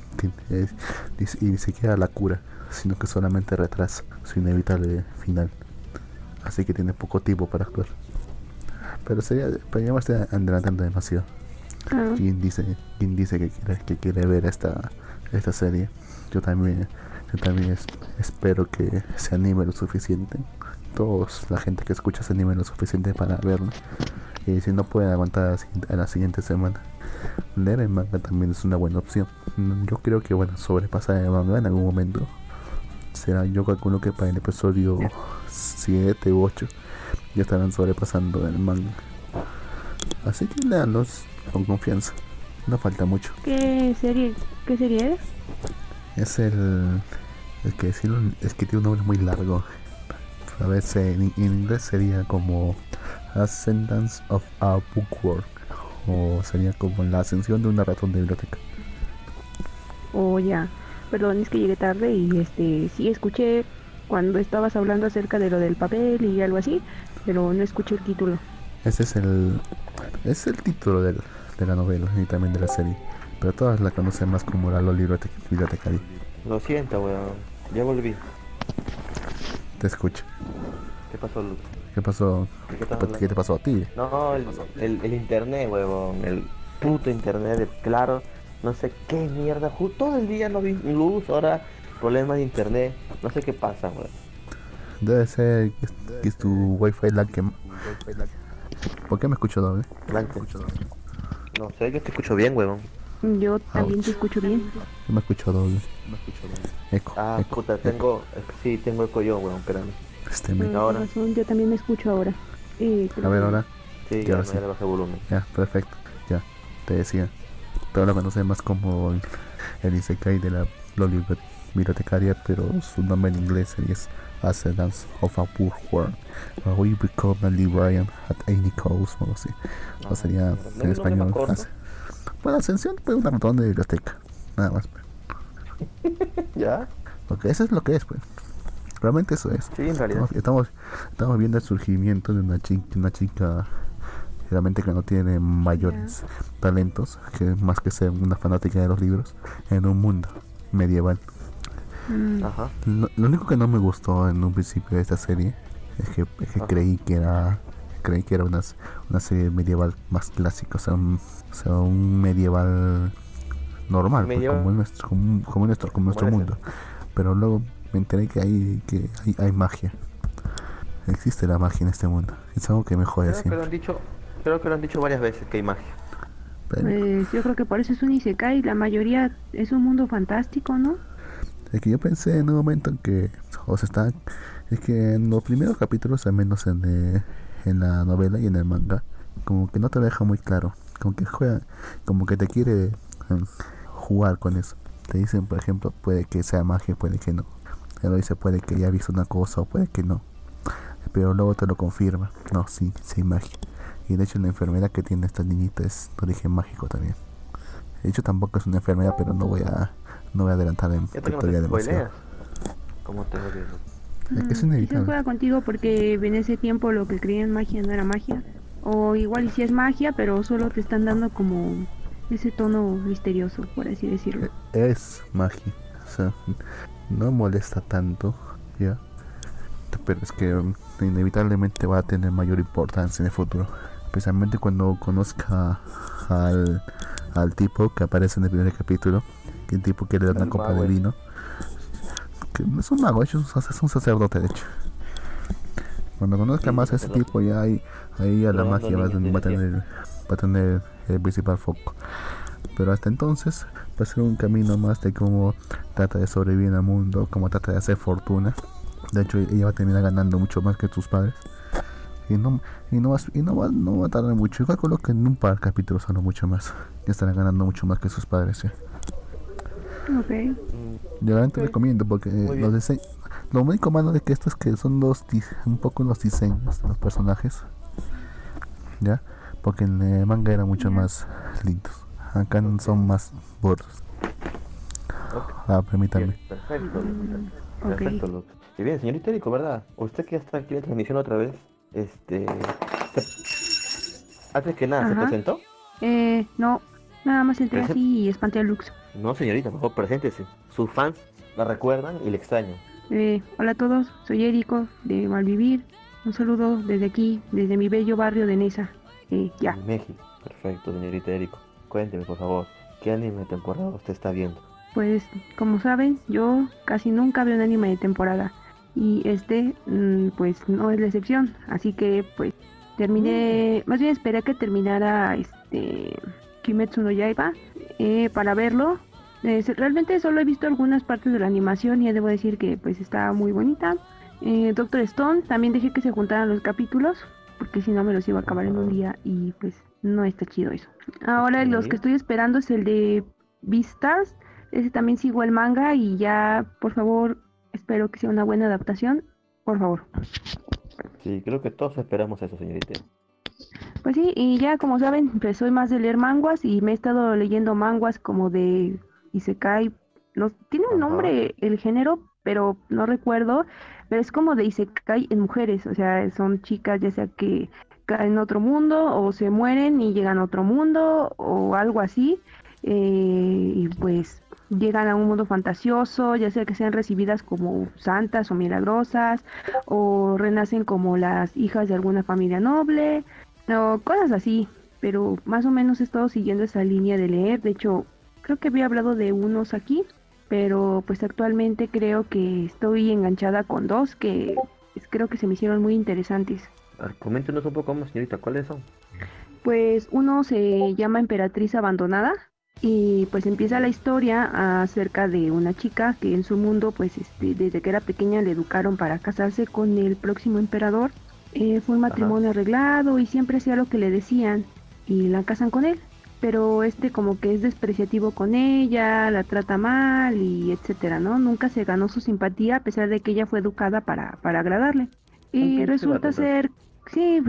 y ni siquiera la cura, sino que solamente retrasa su inevitable final. Así que tiene poco tiempo para actuar. Pero sería, pero ya me estoy adelantando demasiado. Ah. ¿Quién dice, quién dice que quiere, que quiere ver esta, esta serie? Yo también, yo también espero que se anime lo suficiente. Todos, la gente que escucha se anime lo suficiente para verlo. Y si no pueden aguantar a la siguiente semana, leer el manga también es una buena opción. Yo creo que, bueno, sobrepasar el manga en algún momento será, yo calculo que para el episodio 7 u 8 ya estarán sobrepasando el manga. Así que leanlos, con confianza. No falta mucho. ¿Qué serie, qué serie es? Es el. Es que decirlo, es que tiene un nombre muy largo. A veces en, inglés sería como Ascendance of a Bookworm. O sería como la ascensión de una ratón de biblioteca. Oh, ya. Perdón, es que llegué tarde y este sí escuché cuando estabas hablando acerca de lo del papel y algo así, pero no escuché el título. Ese es el es el título de la novela y también de la serie. Pero todas la conocen más como la Loli Bibliotecaria. Lo siento, weón. Ya volví. Te escucho. ¿Qué pasó, Luz? ¿Qué pasó? ¿Qué, te pasó a ti? No, el, el, internet, weón. El puto internet, de claro. No sé qué mierda. Justo todo el día no vi luz, ahora problemas de internet. No sé qué pasa, weón. Debe ser que es, que es tu wifi la que... ¿Por qué me escucho doble? Blanco. No sé, yo te escucho bien, huevón. Yo también te escucho bien. Yo me escucho doble. Eco, Ah, eco, puta, tengo. Sí, tengo eco yo, huevón, espérame. Este Por me... ahora. razón, yo también me escucho ahora. Eh, A ver ahora. Sí, Ya no, ya le bajé volumen. Ya, perfecto. Ya, te decía. Todo lo conoce más como el, el Isekai de la Loli bibliotecaria, pero su nombre en inglés es Ascendance of a Poor World. Where we become a librarian at any cost, o algo así. O Ah, sería ¿no- no en es español. corto? Asce- Bueno, Ascensión fue una ratón de biblioteca. Nada más. pues. [laughs] ¿Ya? Porque eso es lo que es, pues. Realmente eso es. Sí, en realidad. Estamos, estamos, estamos viendo el surgimiento de una chica, una chica realmente que no tiene mayores talentos, que más que ser una fanática de los libros, en un mundo medieval. mm, Ajá. Lo, lo único que no me gustó en un principio de esta serie es que, es que Ajá. creí que era creí que era una, una serie medieval más clásica, o sea, un, o sea, un medieval normal, pues, Medieval. como, en nuestro, como, como nuestro, como nuestro mundo. Pero luego me enteré que hay que hay, hay magia. Existe la magia en este mundo. Es algo que me jode Creo que lo han dicho. Creo que lo han dicho varias veces que hay magia. Pero Pues yo creo que por eso es un Isekai. La mayoría es un mundo fantástico, ¿no? Es que yo pensé en un momento en que, o sea, está, es que en los primeros capítulos, al menos en, eh, en la novela y en el manga, como que no te lo deja muy claro, como que juega, como que te quiere em, jugar con eso. Te dicen, por ejemplo, puede que sea magia, puede que no. Lo dice, puede que haya visto una cosa o puede que no. Pero luego te lo confirma. No, sí, sí hay magia. Y de hecho la enfermedad que tiene esta niñita es de origen mágico también. De hecho tampoco es una enfermedad, pero no voy a, no voy a adelantar en historia demasiado. ¿Cómo te odio? Es que es Mm, Quizás inevitable. juega contigo porque en ese tiempo lo que creían magia no era magia. O igual y si es magia, pero solo te están dando como ese tono misterioso, por así decirlo. Es magia. O sea, no molesta tanto, ¿ya? Pero es que um, inevitablemente va a tener mayor importancia en el futuro. Especialmente cuando conozca al, al tipo que aparece en el primer capítulo. Que el tipo quiere dar una El copa mago de vino. Que no es un mago, es un, sac- es un sacerdote, de hecho. Cuando conozca Sí, más a ese tipo, ya ahí, ahí ya la magia va, a va a tener, va a tener el principal foco. Pero hasta entonces va a ser un camino más de cómo trata de sobrevivir en el mundo, cómo trata de hacer fortuna. De hecho, ella va a terminar ganando mucho más que sus padres. Y no, y no, va, y no, va, no va a tardar mucho. Yo calculo que en un par de capítulos no mucho más. Ya estarán ganando mucho más que sus padres. ¿sí? Ok. Yo realmente Ok. recomiendo porque Muy los bien. dise- lo único malo de que esto es que son dos dis- un poco los diseños de los personajes. ¿Ya? Porque en el manga eran mucho más lindos. Acá son más ok. Ah, permítame. Bien, perfecto. Mm. Perfecto, Lux. Y bien, señorita Erico, ¿verdad? Usted que ya está aquí en la transmisión otra vez, este... se- Antes que nada, ¿se presentó? Eh, no, nada más entré Presen- así y espanté a Lux. No, señorita, por favor, preséntese. Sus fans la recuerdan y le extrañan. Eh, hola a todos, soy Érico de Malvivir. Un saludo desde aquí, desde mi bello barrio de Nesa. Eh, ya. En México. Perfecto, señorita Erico. Cuénteme, por favor, ¿qué anime de temporada usted está viendo? Pues, como saben, yo casi nunca veo un anime de temporada. Y este, mm, pues, no es la excepción. Así que, pues, terminé... Más bien esperé a que terminara este... Kimetsu no Yaiba eh, para verlo. Eh, realmente solo he visto algunas partes de la animación y debo decir que, pues, está muy bonita. Eh, Doctor Stone, también dejé que se juntaran los capítulos. Porque si no me los iba a acabar en un día y, pues, no está chido eso. Ahora los que estoy esperando es el de Beastars. Ese también sigo el manga y ya, por favor, espero que sea una buena adaptación. Por favor. Sí, creo que todos esperamos eso, señorita. Pues sí, y ya como saben, pues soy más de leer manguas y me he estado leyendo manguas como de Isekai. No, tiene un nombre el género, pero no recuerdo. Pero es como de Isekai en mujeres. O sea, son chicas ya sea que caen en otro mundo o se mueren y llegan a otro mundo o algo así. eh, y pues llegan a un mundo fantasioso, ya sea que sean recibidas como santas o milagrosas, o renacen como las hijas de alguna familia noble, o cosas así. Pero más o menos he estado siguiendo esa línea de leer. De hecho, creo que había hablado de unos aquí, pero pues actualmente creo que estoy enganchada con dos que creo que se me hicieron muy interesantes. A ver, coméntenos un poco más, señorita, ¿cuáles son? Pues uno se llama Emperatriz Abandonada y pues empieza la historia acerca de una chica que en su mundo pues este, desde que era pequeña le educaron para casarse con el próximo emperador. Eh, fue un matrimonio arreglado y siempre hacía lo que le decían y la casan con él. Pero este como que es despreciativo con ella, la trata mal y etcétera, ¿no? Nunca se ganó su simpatía a pesar de que ella fue educada para, para agradarle. Y resulta ser, sí,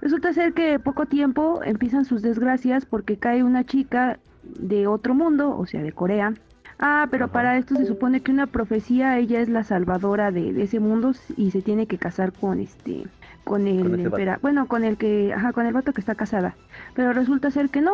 resulta ser que poco tiempo empiezan sus desgracias porque cae una chica de otro mundo, o sea, de Corea. Ah, pero para esto se supone que una profecía, ella es la salvadora de, ese mundo y se tiene que casar con este, con el, bueno, con el que, ajá, con el vato que está casada. Pero resulta ser que no,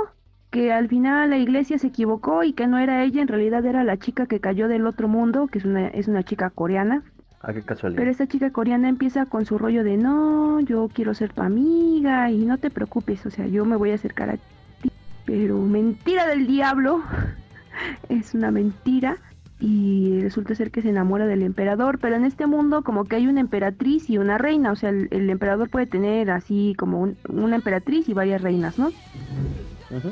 que al final la iglesia se equivocó y que no era ella, en realidad era la chica que cayó del otro mundo, que es una, es una chica coreana. Ah, qué casualidad. Pero esta chica coreana empieza con su rollo de no, yo quiero ser tu amiga y no te preocupes, o sea, yo me voy a acercar a pero mentira del diablo, [laughs] es una mentira y resulta ser que se enamora del emperador, pero en este mundo como que hay una emperatriz y una reina, o sea, el, emperador puede tener así como una emperatriz y varias reinas, ¿no?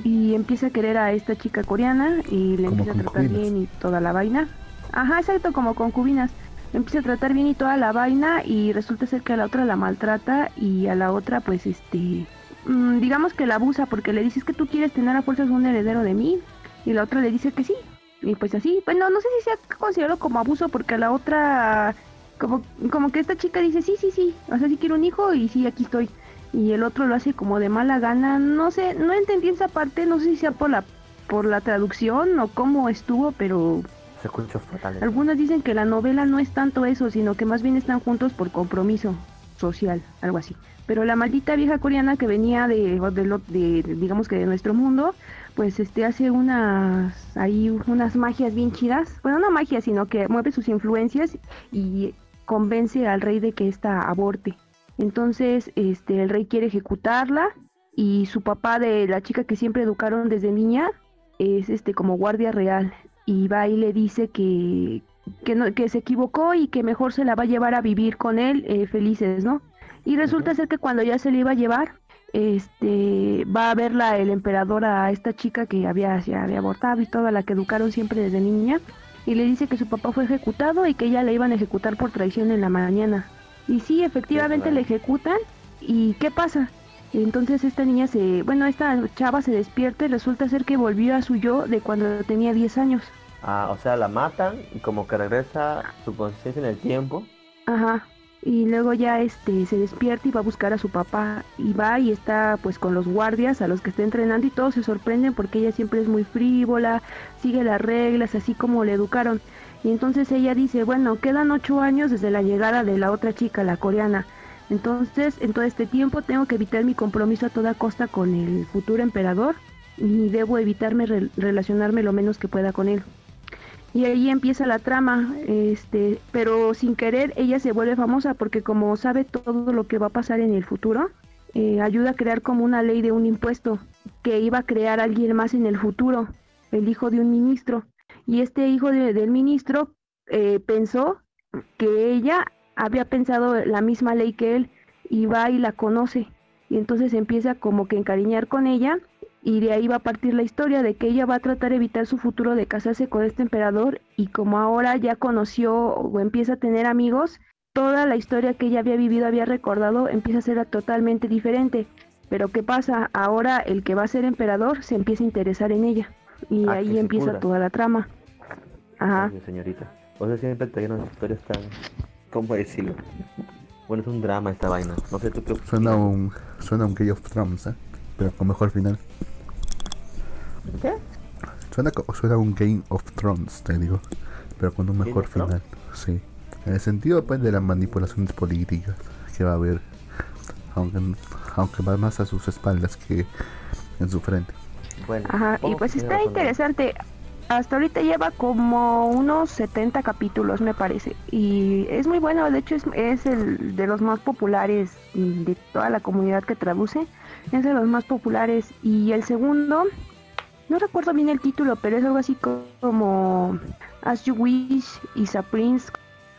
Y empieza a querer a esta chica coreana y le empieza a tratar bien y toda la vaina. Ajá, exacto, como concubinas. Empieza a tratar bien y toda la vaina y resulta ser que a la otra la maltrata y a la otra pues este Mm, digamos que la abusa porque le dices que tú quieres tener a fuerzas un heredero de mí y la otra le dice que sí. Y pues así, bueno, no sé si sea considerado como abuso porque la otra, como, como que esta chica dice, sí, sí, sí, o sea, sí quiero un hijo y sí, aquí estoy. Y el otro lo hace como de mala gana, no sé, no entendí esa parte, no sé si sea por la, por la traducción o cómo estuvo, pero... Se escucha fatal. Algunos dicen que la novela no es tanto eso, sino que más bien están juntos por compromiso social, algo así pero la maldita vieja coreana que venía de, de, digamos que de nuestro mundo, pues este hace unas ahí unas magias bien chidas, bueno no magia sino que mueve sus influencias y convence al rey de que ésta aborte. Entonces este el rey quiere ejecutarla y su papá de la chica que siempre educaron desde niña es este como guardia real y va y le dice que que, no, que se equivocó y que mejor se la va a llevar a vivir con él eh, felices, ¿no? Y resulta ser que cuando ya se le iba a llevar, este, va a verla el emperador a esta chica que había, ya había abortado y toda la que educaron siempre desde niña, y le dice que su papá fue ejecutado y que ella le iban a ejecutar por traición en la mañana. Y sí, efectivamente le ejecutan, ¿y qué pasa? Entonces esta niña se, bueno, esta chava se despierta y resulta ser que volvió a su yo de cuando tenía 10 años. Ah, o sea, la matan y como que regresa su conciencia en el tiempo. Ajá y luego ya este se despierta y va a buscar a su papá y va y está pues con los guardias a los que está entrenando y todos se sorprenden porque ella siempre es muy frívola, sigue las reglas así como le educaron y entonces ella dice bueno quedan ocho años desde la llegada de la otra chica la coreana entonces en todo este tiempo tengo que evitar mi compromiso a toda costa con el futuro emperador y debo evitarme relacionarme lo menos que pueda con él y ahí empieza la trama, este, pero sin querer ella se vuelve famosa porque como sabe todo lo que va a pasar en el futuro, eh, ayuda a crear como una ley de un impuesto que iba a crear alguien más en el futuro, el hijo de un ministro. Y este hijo del ministro eh, pensó que ella había pensado la misma ley que él y va y la conoce. Y entonces empieza como que encariñar con ella y de ahí va a partir la historia de que ella va a tratar de evitar su futuro de casarse con este emperador y como ahora ya conoció o empieza a tener amigos, toda la historia que ella había vivido, había recordado, empieza a ser totalmente diferente. Pero ¿qué pasa? Ahora el que va a ser emperador se empieza a interesar en ella y ah, ahí empieza toda la trama. Ajá. señorita. O sea, siempre te unas historias tan... ¿Cómo decirlo? Bueno, es un drama esta vaina. No sé tú qué... Suena un, suena un Game of Thrones, ¿eh? Pero con mejor final. ¿Qué? Suena, suena un Game of Thrones, te digo, pero con un mejor final. Sí. En el sentido pues, de las manipulaciones políticas que va a haber, aunque, aunque va más a sus espaldas que en su frente. Bueno, Ajá, y pues está interesante. Hasta ahorita lleva como unos 70 capítulos, me parece. Y es muy bueno, de hecho es, es el de los más populares de toda la comunidad que traduce. Es de los más populares. Y el segundo no recuerdo bien el título, pero es algo así como As You Wish is a Prince.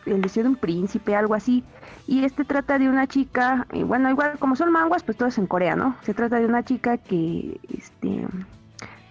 el deseo de un príncipe, algo así. Y este trata de una chica, y bueno, igual como son manguas, pues todo es en Corea, ¿no? Se trata de una chica que este,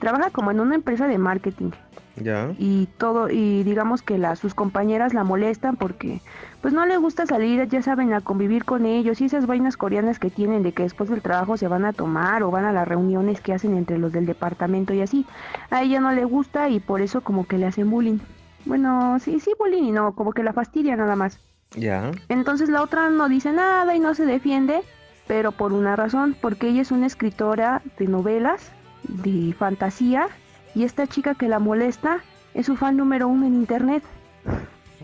trabaja como en una empresa de marketing. Ya. Y todo, y digamos que la, sus compañeras la molestan porque pues no le gusta salir, ya saben, a convivir con ellos y esas vainas coreanas que tienen de que después del trabajo se van a tomar o van a las reuniones que hacen entre los del departamento y así. A ella no le gusta y por eso como que le hacen bullying. Bueno, sí, sí, bullying y no, como que la fastidia nada más. Ya. Entonces la otra no dice nada y no se defiende, pero por una razón, porque ella es una escritora de novelas, de fantasía, y esta chica que la molesta es su fan número uno en internet.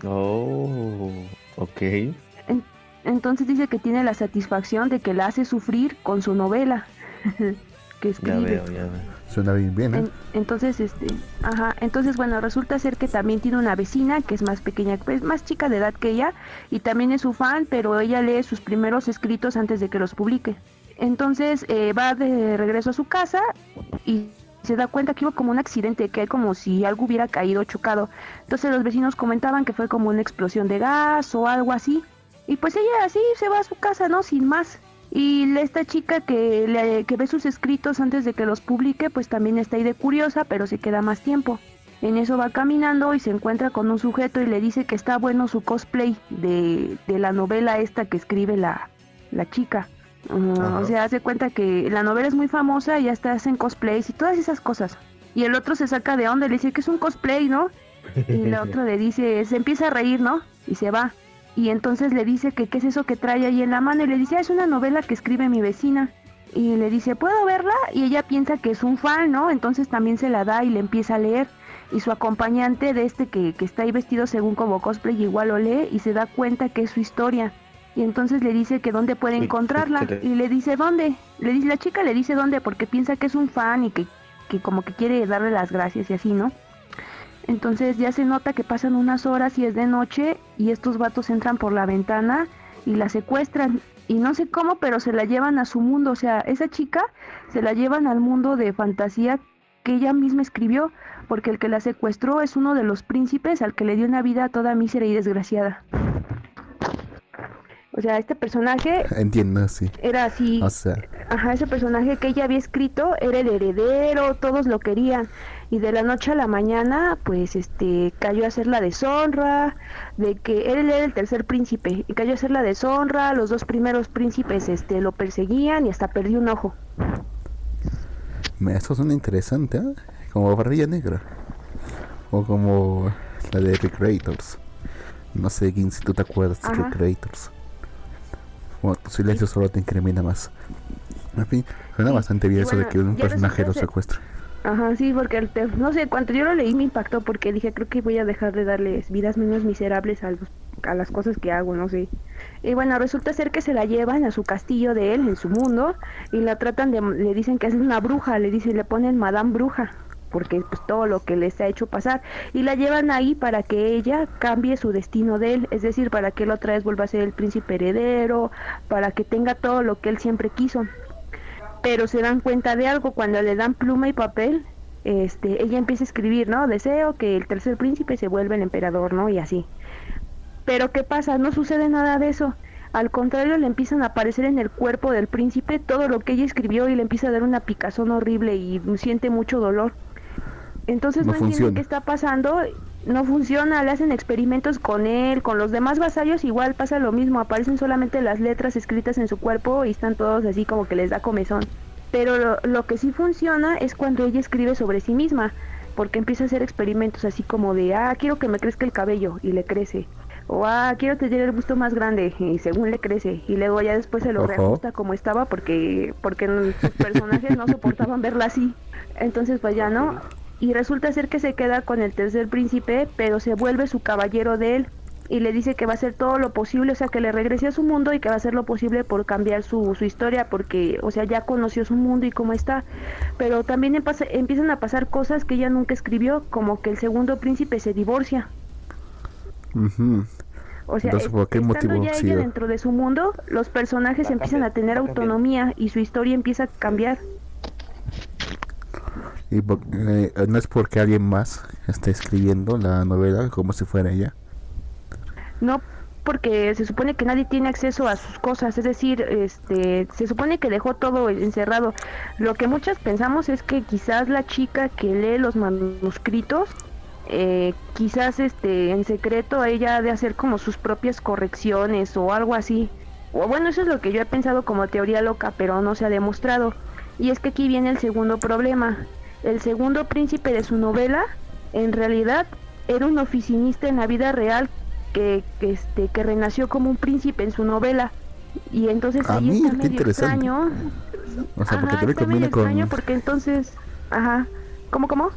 Oh, ok. En- entonces dice que tiene la satisfacción de que la hace sufrir con su novela [laughs] que Ya escribe. veo, ya veo. Suena bien, bien, ¿eh? En- entonces, este, ajá, entonces bueno, resulta ser que también tiene una vecina que es más pequeña, pues más chica de edad que ella y también es su fan, pero ella lee sus primeros escritos antes de que los publique. Entonces eh, va de regreso a su casa y se da cuenta que hubo como un accidente, que hay como si algo hubiera caído chocado. Entonces los vecinos comentaban que fue como una explosión de gas o algo así. Y pues ella así se va a su casa, ¿no? Sin más. Y esta chica que, le- que ve sus escritos antes de que los publique, pues también está ahí de curiosa, pero se queda más tiempo. En eso va caminando y se encuentra con un sujeto y le dice que está bueno su cosplay de, de la novela esta que escribe la, la chica. Uh, o sea, hace cuenta que la novela es muy famosa y hasta hacen cosplays y todas esas cosas. Y el otro se saca de onda y le dice que es un cosplay, ¿no? Y la [laughs] otra le dice, se empieza a reír, ¿no? Y se va. Y entonces le dice que qué es eso que trae ahí en la mano y le dice, "Ah, es una novela que escribe mi vecina. Y le dice, ¿puedo verla? Y ella piensa que es un fan, ¿no? Entonces también se la da y le empieza a leer. Y su acompañante de este que, que está ahí vestido según como cosplay igual lo lee y se da cuenta que es su historia. Y entonces le dice que dónde puede encontrarla. ¿qué te- Y le dice dónde. Le dice, la chica le dice dónde porque piensa que es un fan y que, que como que quiere darle las gracias y así, ¿no? Entonces ya se nota que pasan unas horas y es de noche y estos vatos entran por la ventana y la secuestran. Y no sé cómo, pero se la llevan a su mundo. O sea, esa chica se la llevan al mundo de fantasía que ella misma escribió, porque el que la secuestró es uno de los príncipes al que le dio una vida toda mísera y desgraciada. O sea, este personaje Entiendo, sí. era así. O sea, Ajá, ese personaje que ella había escrito era el heredero, todos lo querían. Y de la noche a la mañana, pues, este, cayó a ser la deshonra, de que él era el tercer príncipe, y cayó a ser la deshonra, los dos primeros príncipes, este, lo perseguían y hasta perdió un ojo. me- esto suena interesante, ¿eh? Como Barrilla Negra. O como la de Recreators. No sé quién si tú te acuerdas de. Recreators. Bueno, tu silencio solo te incrimina más. En fin, suena Sí, bastante bien eso de que un personaje lo secuestre. Ajá, sí, porque el te- no sé, cuando yo lo leí me impactó porque dije, creo que voy a dejar de darles vidas menos miserables a, los- a las cosas que hago, no sé. Y bueno, resulta ser que se la llevan a su castillo de él, en su mundo, y la tratan de, le dicen que es una bruja, le dicen, le ponen Madame Bruja, porque pues todo lo que les ha hecho pasar, y la llevan ahí para que ella cambie su destino de él, es decir, para que él otra vez vuelva a ser el príncipe heredero, para que tenga todo lo que él siempre quiso. Pero se dan cuenta de algo cuando le dan pluma y papel este ella empieza a escribir no deseo que el tercer príncipe se vuelva el emperador no y así. Pero qué pasa no sucede nada de eso. Al contrario le empiezan a aparecer en el cuerpo del príncipe todo lo que ella escribió y le empieza a dar una picazón horrible y siente mucho dolor entonces No no, entiende funciona. qué está pasando no funciona, le hacen experimentos con él, con los demás vasallos igual pasa lo mismo, aparecen solamente las letras escritas en su cuerpo y están todos así como que les da comezón. Pero lo, lo que sí funciona es cuando ella escribe sobre sí misma, porque empieza a hacer experimentos así como de, ah, quiero que me crezca el cabello y le crece. O, ah, quiero tener el busto más grande y según le crece. Y luego ya después se lo Ojo. reajusta como estaba porque, porque sus personajes no soportaban verla así. Entonces pues ya no. Y resulta ser que se queda con el tercer príncipe, pero se vuelve su caballero de él. Y le dice que va a hacer todo lo posible, o sea, que le regrese a su mundo y que va a hacer lo posible por cambiar su, su historia, porque, o sea, ya conoció su mundo y cómo está. Pero también empiezan a pasar cosas que ella nunca escribió, como que el segundo príncipe se divorcia. O sea, Entonces, ¿por qué estando motivo ya ella dentro de su mundo, los personajes empiezan a tener autonomía y su historia empieza a cambiar. Y por- eh, no es porque alguien más esté escribiendo la novela como si fuera ella. no porque se supone que nadie tiene acceso a sus cosas, es decir, este, se supone que dejó todo encerrado. Lo que muchas pensamos es que quizás la chica que lee los manuscritos, eh, quizás este, en secreto ella ha de hacer como sus propias correcciones o algo así. O bueno, eso es lo que yo he pensado como teoría loca, pero no se ha demostrado. Y es que aquí viene el segundo problema. El segundo príncipe de su novela, en realidad, era un oficinista en la vida real que, este que renació como un príncipe en su novela y entonces Ah, ahí mira, está medio extraño O sea, porque también está combina medio con. extraño porque entonces ajá cómo cómo O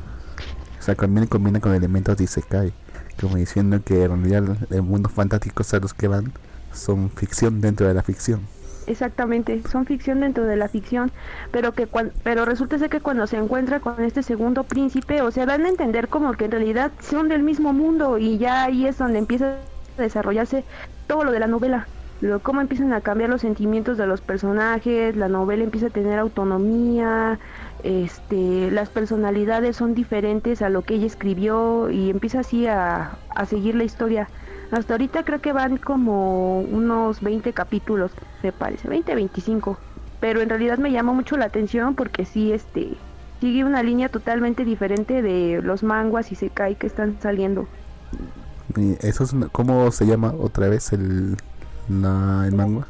sea, también combina con elementos de Isekai. Como diciendo que en realidad el mundo fantástico a los que van son ficción dentro de la ficción. Exactamente, son ficción dentro de la ficción, pero que cuan- pero resulta ser que cuando se encuentra con este segundo príncipe, o sea, dan a entender como que en realidad son del mismo mundo y ya ahí es donde empieza a desarrollarse todo lo de la novela. Lo, cómo empiezan a cambiar los sentimientos de los personajes, la novela empieza a tener autonomía, este, las personalidades son diferentes a lo que ella escribió y empieza así a, a seguir la historia. Hasta ahorita creo que van como unos 20 capítulos, me parece, 20, 25. Pero en realidad me llama mucho la atención porque sí, este, sigue una línea totalmente diferente de los manguas y sekai que están saliendo. Y eso es una- ¿Cómo se llama otra vez el, la, el manga?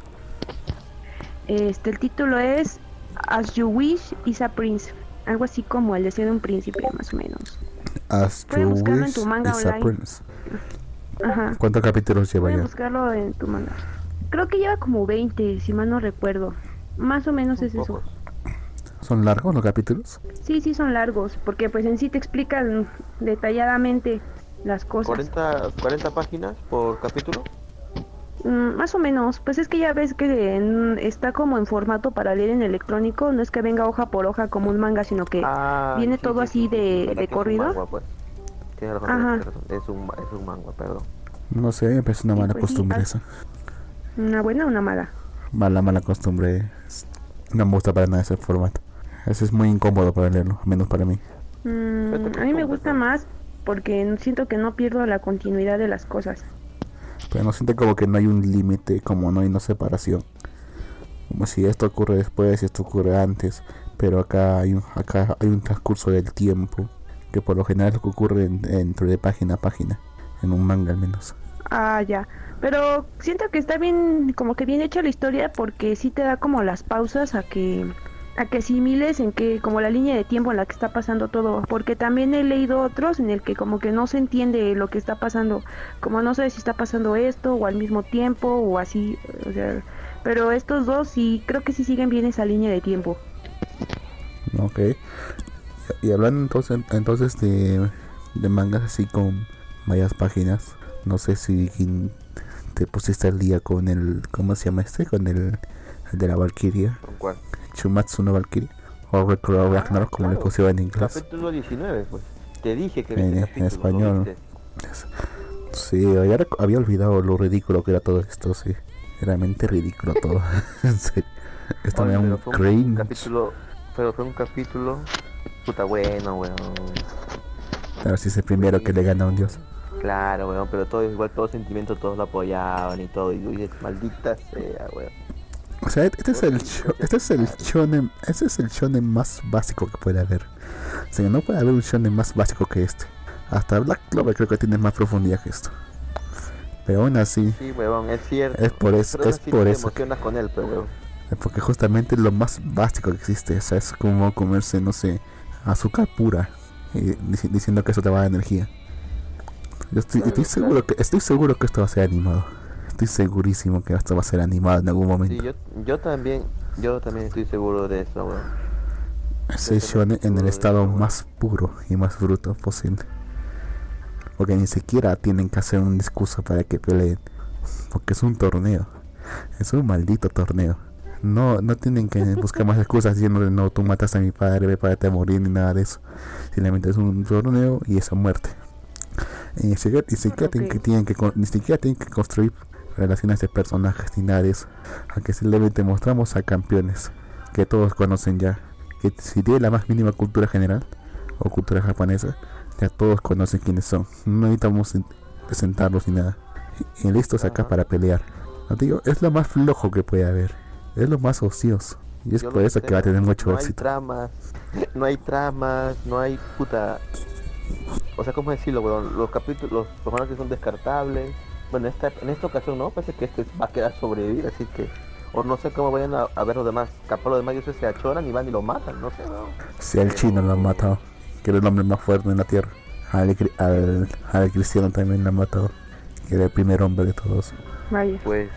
Este, el título es As You Wish is a Prince. Algo así como el deseo de un príncipe, más o menos. As You buscarlo en Wish tu manga is a. Prince. Ajá. ¿Cuántos capítulos lleva Puedes ya? buscarlo en tu manga. Creo que lleva como 20, si mal no recuerdo. Más o menos es eso. ¿Son largos los capítulos? Sí, sí son largos, porque pues en sí te explican detalladamente las cosas. 40, 40 páginas por capítulo. Mm, más o menos, pues es que ya ves que en- está como en formato para leer en electrónico, no es que venga hoja por hoja como un manga, sino que Ah, viene sí, todo sí, así sí, de- corrido. manga, pues. Razón, Ajá. Es un, es un manga, perdón. No sé, me parece una Sí, mala pues costumbre esa. una buena o una mala. Mala, mala costumbre. No me gusta para nada ese formato. Ese es muy incómodo para leerlo, al menos para mí. Mm, a mí me gusta más porque siento que no pierdo la continuidad de las cosas. Pero no siente como que no hay un límite, como no hay una separación. Como si esto ocurre después y esto ocurre antes. Pero acá hay un, acá hay un transcurso del tiempo. Que por lo general es lo que ocurre en- dentro de página a página. En un manga al menos. Ah, ya. Pero siento que está bien, como que bien hecha la historia porque sí te da como las pausas a que a que asimiles en que como la línea de tiempo en la que está pasando todo, porque también he leído otros en el que como que no se entiende lo que está pasando, como no sabes si está pasando esto o al mismo tiempo o así, o sea, pero estos dos sí creo que sí siguen bien esa línea de tiempo. Ok. Y hablando entonces, entonces de, de mangas así con varias páginas. No sé si te pusiste al día con el. ¿Cómo se llama este? Con el, el de la Valkyria. ¿Con cuál? Chumatsu no Valkyria. O Recro Ragnarok, como le claro. pusieron en inglés. Capítulo 19, pues. Te dije que En- en capítulo, ¿lo español. Sí, había, había olvidado lo ridículo que era todo esto, sí. Realmente ridículo todo. [laughs] en serio. Esto me Oye, da pero un fue un cringe. capítulo, pero fue un capítulo puta bueno, weón. Claro, si es el primero que le gana a un dios. Claro, weón, pero todo igual, todo sentimiento, todos lo apoyaban y todo. Y dices, maldita sea, weón. O sea, este es el este es el shonen, este es el shonen más básico que puede haber. O sea, no puede haber un shonen más básico que este. Hasta Black Clover creo que tiene más profundidad que esto. Pero aún así, Sí, weón, es cierto. es por eso, Pero es por te eso, emocionas con él, pero weón. porque justamente es lo más básico que existe. O sea, es como comerse, no sé, azúcar pura y dici- diciendo que eso te va a dar energía. Yo estoy, seguro que estoy seguro que esto va a ser animado. Estoy segurísimo que esto va a ser animado en algún momento. Sí, yo, yo también, yo también estoy seguro de eso, weón. Shonen en el estado eso, más puro y más bruto posible. Porque ni siquiera tienen que hacer un discurso para que peleen. Porque es un torneo. Es un maldito torneo. No, no tienen que buscar más excusas diciendo no, tú mataste a mi padre, ve para a morir ni nada de eso. Simplemente es un torneo y esa muerte. Y ni siquiera, ni siquiera tienen, que, tienen que ni siquiera tienen que construir relaciones de personajes ni nada de eso. Aunque simplemente mostramos a campeones que todos conocen ya. Que si tiene la más mínima cultura general o cultura japonesa, ya todos conocen quiénes son. No necesitamos presentarlos ni nada. y listos acá para pelear. No te digo, es lo más flojo que puede haber. Es lo más ocioso. Y es Yo por eso que va a tener no mucho hay éxito. tramas, no hay tramas, no hay puta. O sea, ¿cómo decirlo, weón? Los capítulos, los personajes son descartables. Bueno, esta, en esta ocasión no, parece que este va a quedar sobrevivir, así que. O no sé cómo vayan a, a ver los demás. Capaz los demás ellos se achoran y van y lo matan, no sé, ¿no? Si al chino lo han matado, que era el hombre más fuerte en la tierra. Al, al, al cristiano también lo han matado, que era el primer hombre de todos. Vaya. Pues,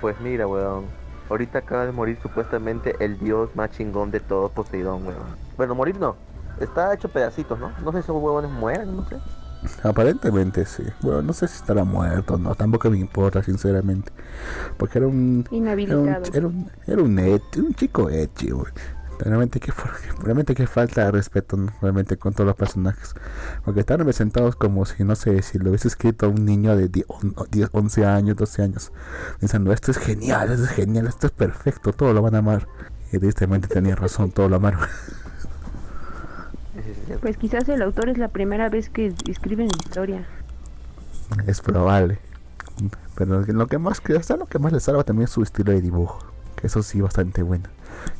pues mira, weón. Ahorita acaba de morir supuestamente el dios más chingón de todo Poseidón, weón. Bueno, morir no. Está hecho pedacitos, ¿no? No sé si esos huevones mueren, no sé. Aparentemente sí. Bueno, no sé si estará muerto o no, tampoco me importa, sinceramente. Porque era un. Era un, Inhabilitado. era un, era un, eti- un chico echi, güey. Realmente que, [laughs] realmente que falta de respeto ¿no? realmente con todos los personajes. Porque están representados como si, no sé, si lo hubiese escrito un niño de 10, on- 10, 11 años, 12 años. Pensando, esto es genial, esto es genial, esto es perfecto, todo lo van a amar. Y tristemente tenía razón, todo lo amaron. Sí. [laughs] Pues quizás el autor es la primera vez que escribe en historia. Es probable. Pero lo que más que hasta lo que más le salva también es su estilo de dibujo. Que eso sí bastante bueno.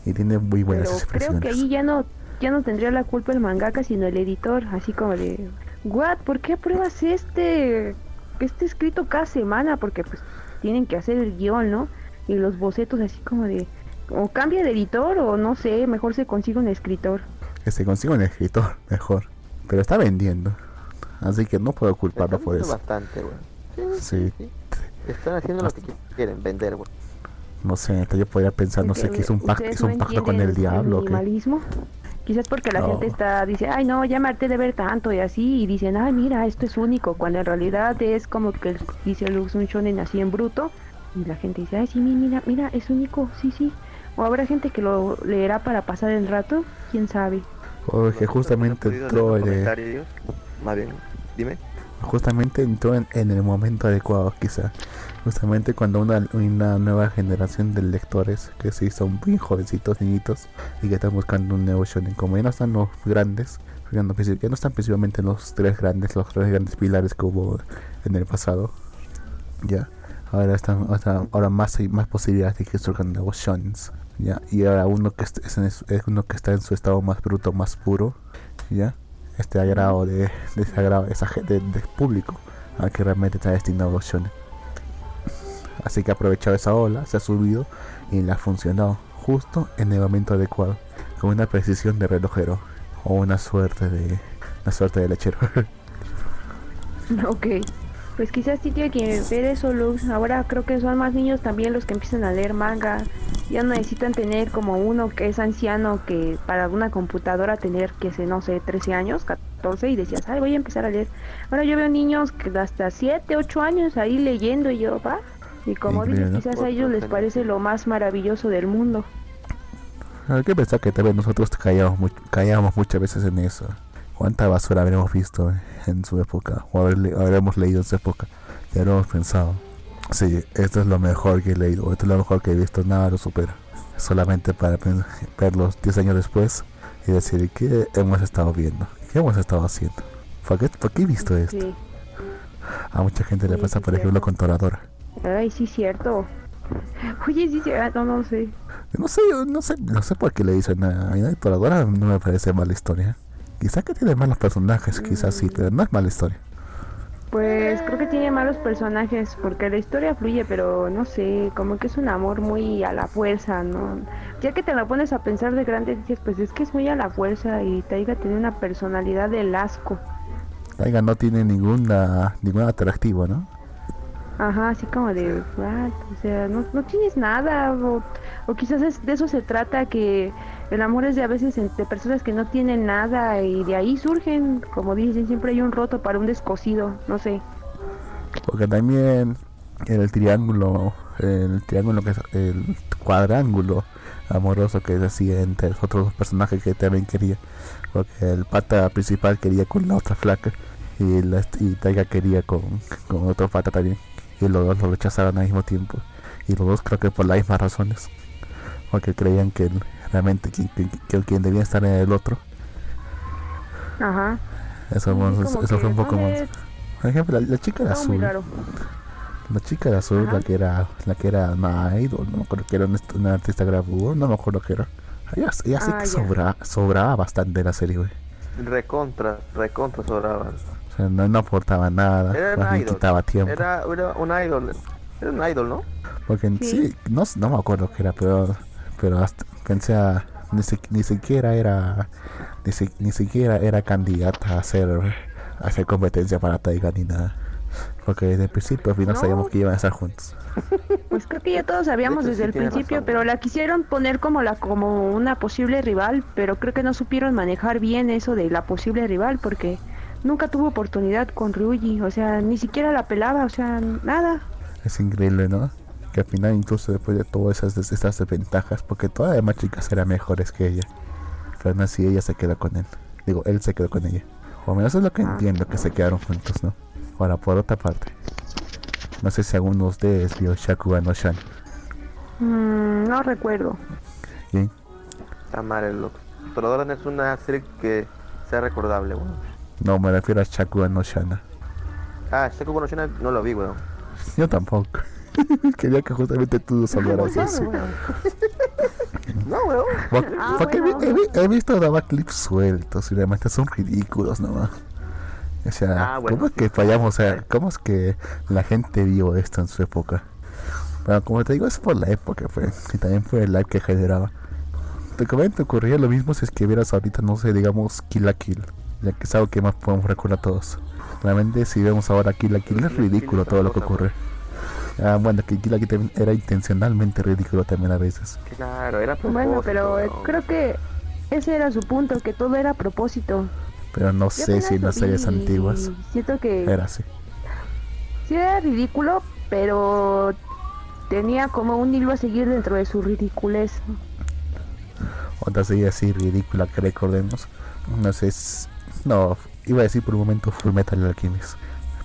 Y tiene muy buenas Pero creo expresiones. que ahí ya no, ya no tendría la culpa el mangaka, sino el editor, así como de, what, ¿por qué apruebas este, este escrito cada semana? Porque pues tienen que hacer el guion, ¿no? Y los bocetos así como de, o cambia de editor o no sé, mejor se consigue un escritor. Que se consiga un escritor [laughs] mejor. Pero está vendiendo. Así que no puedo culparlo por eso. bastante, weón. Sí. sí. Están haciendo lo que quieren, vender, weón. No sé, yo podría pensar, no sé, que hizo un pacto, hizo no un pacto con el diablo. minimalismo. Quizás porque la No. gente está dice, ay no, ya me harté de ver tanto y así, y dicen, ay mira, esto es único, cuando en realidad es como que dice Lux un shonen así en bruto, y la gente dice, ay sí, mi- mira, mira, es único, sí, sí. O habrá gente que lo leerá para pasar el rato, quién sabe. Porque justamente ¿No he podido entró en el-? Más bien, dime. justamente entró en, en el momento adecuado quizá justamente cuando una, una nueva generación de lectores que se son muy jovencitos niñitos y que están buscando un nuevo shonen como ya no están los grandes ya no, ya no están principalmente los tres grandes los tres grandes pilares que hubo en el pasado ya ahora están sea, ahora más hay más posibilidades de que surjan nuevos shonens ya y ahora uno que es, en es- uno que está en su estado más bruto más puro ya este agrado de, de ese agrado de esa gente del público a que realmente está destinado los shonen así que ha aprovechado esa ola se ha subido y le ha funcionado justo en el momento adecuado con una precisión de relojero o una suerte de una suerte de lechero [laughs] Ok. Pues quizás sí tiene que ver eso, Lux. Ahora creo que son más niños también los que empiezan a leer manga. Ya no necesitan tener como uno que es anciano que para una computadora tener que sé, no sé, 13 años, 14 y decías, ay, voy a empezar a leer. Ahora yo veo niños que hasta 7, 8 años ahí leyendo y yo, va. Y como dices, quizás a ellos les parece lo más maravilloso del mundo. hay que pensar que tal vez nosotros callamos, mu- callamos muchas veces en eso. Cuánta basura habremos visto en su época o haber le- habremos leído en su época. Y habremos pensado. Sí, esto es lo mejor que he leído esto es lo mejor que he visto. Nada lo supera. Solamente para verlos 10 años después y decir qué hemos estado viendo qué hemos estado haciendo ¿por qué, por qué he visto esto? Sí. a mucha gente le pasa sí, por ejemplo con Toradora Ay, sí, cierto. Oye, sí, sí, ah, no, no sé. no sé yo no sé no sé por qué le dicen a, mí Toradora no me parece mala historia quizá que tiene malos personajes quizás sí pero no es mala historia Pues creo que tiene malos personajes porque la historia fluye, pero no sé, como que es un amor muy a la fuerza, ¿no? Ya que te la pones a pensar de grande, dices, pues es que es muy a la fuerza y Taiga tiene una personalidad del asco. Taiga no tiene ninguna ningún atractivo, ¿no? Ajá, así como de, what? O sea, no, no tienes nada, o, o quizás es- de eso se trata, que el amor es de a veces entre personas que no tienen nada y de ahí surgen, como dicen, siempre hay un roto para un descosido, no sé. Porque también el triángulo, el triángulo que es el cuadrángulo amoroso que es así entre los otros dos personajes que también quería. Porque el pata principal quería con la otra flaca y, la, y Taiga quería con, con otro pata también. Y los dos lo rechazaron al mismo tiempo. Y los dos creo que por las mismas razones. Porque creían que realmente quien, quien- que quien debía estar en el otro. Ajá. Eso, Sí, eso- eso que, fue un poco no más. Por ejemplo, la, la chica era muy azul. La chica de azul, Ajá. la que era, la que era una idol, no me acuerdo que era una, una artista gravur, no me acuerdo qué era. Ella, ella sí Ah, que sobra, sobraba bastante en la serie, güey. Recontra, recontra sobraban. Sea, no, no aportaba nada, Era bien idol. quitaba tiempo. Era, era un idol. Era un idol, ¿no? Porque en Sí. sí, no, no me acuerdo qué era, pero, pero hasta pensé a, ni, si- ni siquiera era, ni, si- ni siquiera era candidata a hacer, a hacer competencia para Taiga ni nada. Porque desde el principio al final No. sabíamos que iban a estar juntos. [laughs] Pues creo que ya todos sabíamos De hecho, desde sí el principio, razón. pero la quisieron poner como la como una posible rival, pero creo que no supieron manejar bien eso de la posible rival porque nunca tuvo oportunidad con Ryuji, o sea, ni siquiera la pelaba, o sea, nada. Es increíble, ¿no? Que al final incluso después de todas esas estas desventajas, porque todas las demás chicas eran mejores que ella, pero aún así ella se quedó con él. Digo, él se quedó con ella. O al menos es lo que Ah. entiendo, que se quedaron juntos, ¿no? Ahora, por otra parte, no sé si alguno de ustedes vio Shakugan no Shan. Mm, no recuerdo. Está mal el loco. Pero ahora no es una serie que sea recordable, weón. No, me refiero a Shakugan no Shana. Ah, Shaku no Shina no lo vi, weón. Yo tampoco. [laughs] Quería que justamente tú hablaras de eso. [laughs] No, weón. Por- Ah, Porque bueno. he, vi- he visto daba clips sueltos y realmente son ridículos nomás. O sea, Ah, bueno, ¿cómo es que fallamos? O sea, ¿cómo es que la gente vio esto en su época? Bueno, como te digo, es por la época, fue. Y también por el like que generaba. Te comento, ocurría lo mismo si es que vieras ahorita, no sé, digamos, Kill la Kill. Ya que es algo que más podemos recordar todos. Realmente, si vemos ahora Kill la Kill, es ridículo todo lo que ocurre. Ah, bueno, que Kill la Kill también era intencionalmente ridículo también a veces. Claro, era Bueno, pero propósito, creo que ese era su punto, que todo era a propósito. Pero no Yo sé si en las series antiguas Siento que era así. sí era ridículo, pero tenía como un hilo a seguir dentro de su ridiculez. Otra serie así ridícula que recordemos. No sé, es- no, iba a decir por un momento Full Metal Alchemist.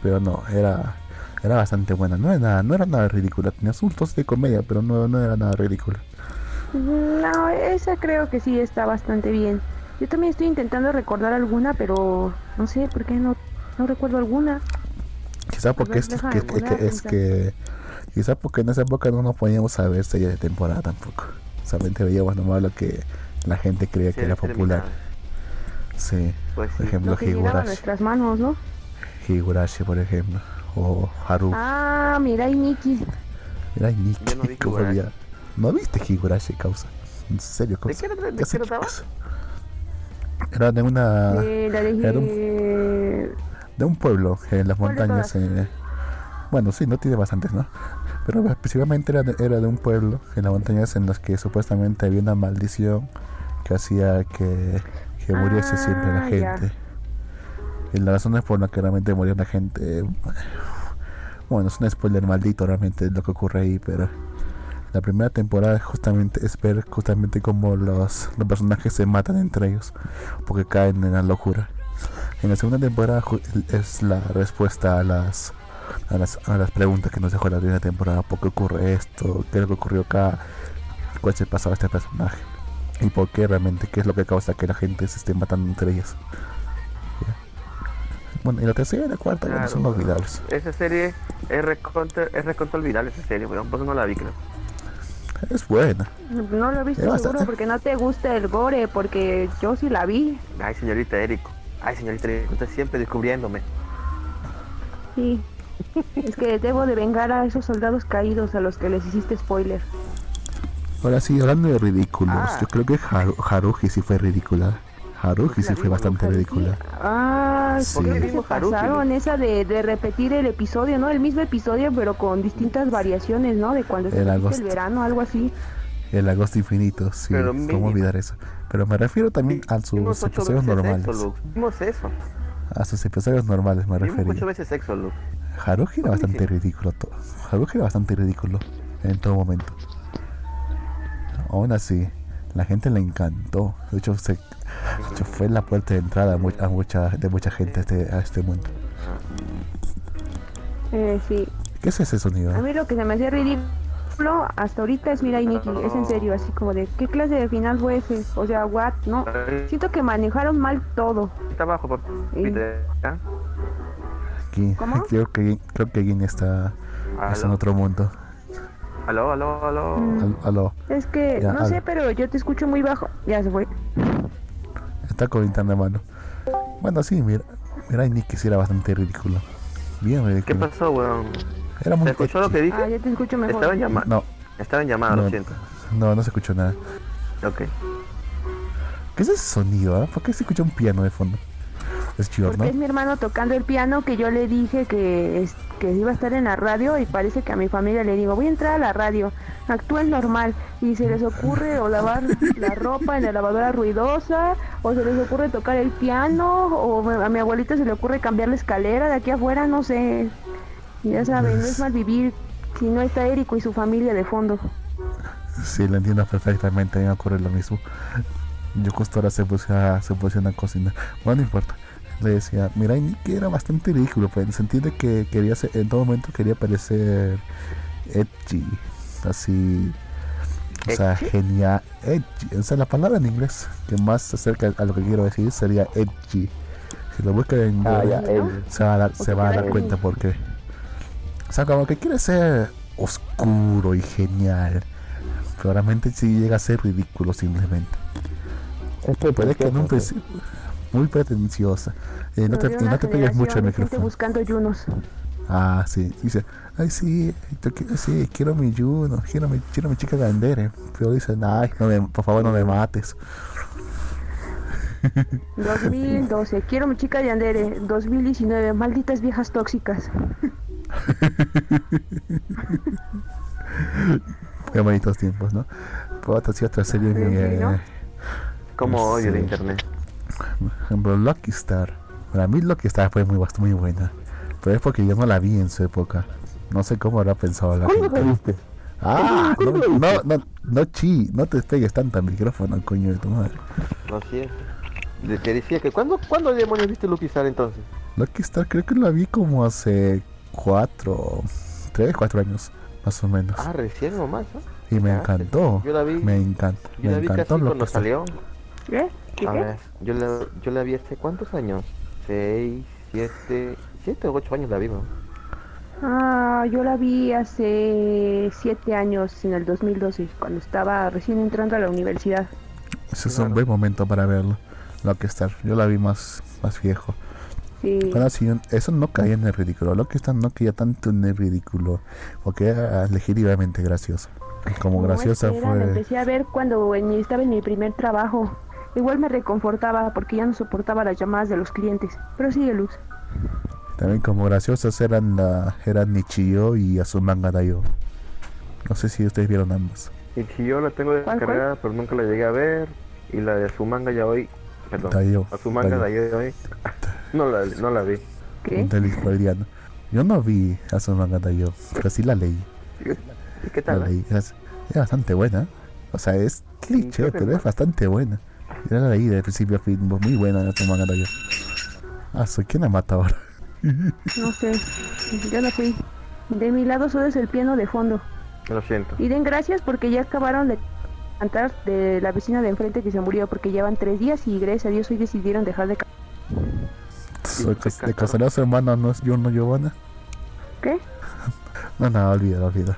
Pero no, era era bastante buena. No era nada, no era nada ridícula. Tenía asuntos de comedia, pero no, no era nada ridícula. No, esa creo que sí está bastante bien. Yo también estoy intentando recordar alguna, pero no sé por qué no, no recuerdo alguna. Quizá porque ver, es, que, es que quizá porque en esa época no nos poníamos a ver series de temporada tampoco. Solamente veíamos nomás lo que la gente creía Sí, que era popular. Sí, Pues por ejemplo Higurashi, nuestras manos, ¿no? Higurashi, por ejemplo, o Haru. Ah, mira, y Nikki. Mira, Nikki, Yo no [laughs] ¿cómo olvidar? ¿No viste Higurashi, causa? En serio, ¿De causa. qué, de ¿Qué trataba? chicos? Era de una de la de, era un- eh, de un pueblo en las ¿Cuál de montañas. eh, bueno, sí, no tiene bastantes, ¿no? Pero específicamente era de, era de un pueblo en las montañas en las que supuestamente había una maldición que hacía que, que muriese siempre la Ah, ya. gente. Y las razones por las que realmente murió la gente. Bueno, es un spoiler maldito realmente lo que ocurre ahí, pero la primera temporada justamente es ver justamente cómo los, los personajes se matan entre ellos porque caen en la locura. En la segunda temporada es la respuesta a las, a las a las preguntas que nos dejó la primera temporada. ¿Por qué ocurre esto? ¿Qué es lo que ocurrió acá? ¿Cuál es el pasado de este personaje? ¿Y por qué realmente? ¿Qué es lo que causa que la gente se esté matando entre ellas? Ya. Bueno, y la tercera y la cuarta bueno, son Claro, olvidables. Esa serie es recontra, es recontra olvidable esa serie, weón. Por eso no la vi, creo. Es buena. no lo he visto Es bastante. seguro porque no te gusta el gore, porque yo sí la vi. Ay, señorita Erico. Ay, señorita Erico, usted siempre descubriéndome. Sí. [laughs] es que debo de vengar a esos soldados caídos a los que les hiciste spoiler. Ahora sí, hablando de ridículos, Ah. yo creo que Haru- Haruhi sí fue ridícula. Haruhi sí fue bastante ridícula. Ah, Sí. ¿por qué ¿Por qué se vimos Haruhi, pasaron esa de, de repetir el episodio, no? El mismo episodio, pero con distintas variaciones, ¿no? De cuando se El agosto. el verano, algo así. El agosto infinito, sí, Pero ¿cómo mínimo. olvidar eso? Pero me refiero también a sus episodios normales. sexo, eso. A sus episodios normales me ocho refería. veces sexo, Luke. Haruhi era bastante ridículo. to- Haruhi era bastante ridículo en todo momento. Aún así, la gente le encantó. De hecho, se, de hecho, fue la puerta de entrada a, mu- a mucha, de mucha gente a este, a este mundo. Eh, sí. ¿Qué es ese sonido? A mí lo que se me hacía ridículo hasta ahorita es Mirai Nikki. Es en serio, así como de, ¿qué clase de final fue ese? O sea, what? No. Siento que manejaron mal todo. Está abajo, por. Aquí, ¿Cómo? [laughs] Creo que, creo que Gin está, Es en otro mundo. Aló, aló, aló. Mm. Al- aló. Es que, Ya, no al- sé, pero yo te escucho muy bajo. Ya se fue. Está con internet, mano. Bueno, sí, mira. Mira, Nicky sí era bastante ridículo. Bien ¿Qué ridículo. pasó, weón? Era muy ¿Se escuchó lo que Ah, dije? ya te escucho mejor. Estaba en llamada. No, Estaba en llamada, No. lo siento. no, no se escuchó nada. Ok. ¿Qué es ese sonido? ah? ¿Por qué se escucha un piano de fondo? Es chido, Porque ¿no? es mi hermano tocando el piano que yo le dije que, es- que iba a estar en la radio y parece que a mi familia le digo, voy a entrar a la radio, actúen normal y se les ocurre o lavar la ropa en la lavadora ruidosa o se les ocurre tocar el piano o a mi abuelita se le ocurre cambiar la escalera de aquí afuera, no sé. Ya saben, no es mal vivir si no está Érico y su familia de fondo. Sí, lo entiendo perfectamente. A mí me ocurre lo mismo. Yo justo ahora se puse a, se puse a cocinar. Bueno, no importa. Le decía, mira, Nicky era bastante ridículo, pues, en el sentido de que quería ser, en todo momento quería parecer edgy, así, o sea, genial, edgy, o sea, la palabra en inglés que más se acerca a lo que quiero decir sería edgy. Si lo buscan en Ah, Google, ya, ¿no? él. se va a dar, se va a dar cuenta porque, o sea, como que quiere ser oscuro y genial, pero realmente sí llega a ser ridículo simplemente. Puede que en un principio muy pretenciosa. Eh, no te, no te pegues mucho el de micrófono. buscando yunos. Ah, sí. Dice, ay, sí, yo qui- sí, quiero mi Juno, quiero mi, quiero mi chica Gandere. Pero dicen, ay, no me- por favor, no me mates. [laughs] 2012, quiero mi chica de Andere. 2019, malditas viejas tóxicas. [laughs] Qué bonitos tiempos, ¿no? Puedo otra serie Sí, ¿no? Como odio el Sí. internet. Por ejemplo, Lucky Star. Para mí Lucky Star fue muy, muy buena. Pero es porque yo no la vi en su época. No sé cómo habrá pensado la gente. viste? Ah, no, no, no, no, chi, no te pegues tanto al micrófono, coño de tu madre. Lo siento. Le- Te decía que ¿cuándo, ¿cuándo demonios viste Lucky Star entonces? Lucky Star creo que la vi como hace cuatro, tres, cuatro años, más o menos. Ah, recién nomás, ¿no? y me encantó. Yo la vi, Me encanta. yo Me la vi casi encantó Lucky cuando salió. ¿Qué? ¿Qué? A qué? ver, yo la, yo la vi hace cuántos años? Seis, siete, siete o ocho años la vi, ¿no? Ah, yo la vi hace siete años, en el 2012, cuando estaba recién entrando a la universidad. Ese es Claro. un buen momento para verlo. Lucky Star. Yo la vi más, más viejo. Sí. Ahora sí, eso no caía en el ridículo. Lucky Star no caía tanto en el ridículo. Porque era legítimamente graciosa. Y Como No, graciosa que La fue. empecé a ver cuando estaba en mi primer trabajo. Igual me reconfortaba porque ya no soportaba las llamadas de los clientes. Pero sigue Luz. También como graciosas eran la, eran Nichio y Azumanga Daioh. No sé si ustedes vieron ambas. Y si yo la tengo ¿Cuál, descargada, pero nunca la llegué a ver. Y la de su manga ya hoy. Perdón. Daioh. A su manga Daioh. de hoy. [laughs] no, la, no la vi. ¿Qué? Yo no vi Azumanga Daioh, pero sí la leí. ¿Y qué La tal? leí. Es, es bastante buena. O sea, es cliché, pero es bastante buena. Yo la leí de principio a fin, muy buena Azumanga Daioh. Ah, soy quién la mata ahora. No sé. Yo no fui. De mi lado solo es el piano de fondo. Lo siento. Y den gracias porque ya acabaron de cantar de la vecina de enfrente que se murió porque llevan tres días y gracias a Dios hoy decidieron dejar de cantar. De casualidad su hermano no es Juno Giovanna. ¿Qué? [laughs] No, no, olvida, olvida.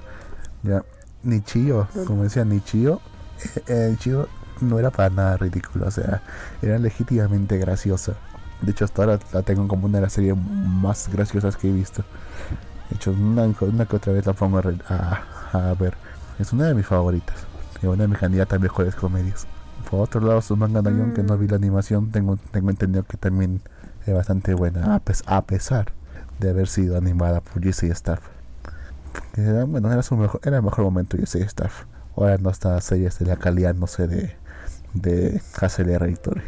Ya, Nichio, como decía Nichio, [laughs] eh, eh, Nichio no era para nada ridículo, o sea, era legítimamente graciosa. De hecho, hasta ahora la tengo como una de las series más graciosas que he visto. De hecho, una, que otra vez la pongo a, ver. Es una de mis favoritas. Y una de mis candidatas a mejores comedias. Por otro lado, su manga Dayon, que no vi la animación, tengo, tengo entendido que también es bastante buena, a, pes- a pesar de haber sido animada por GC Staff. Bueno, era, su mejor, era el mejor momento GC Staff. Ahora no está series de la calidad, no sé, de, de Hassel Editor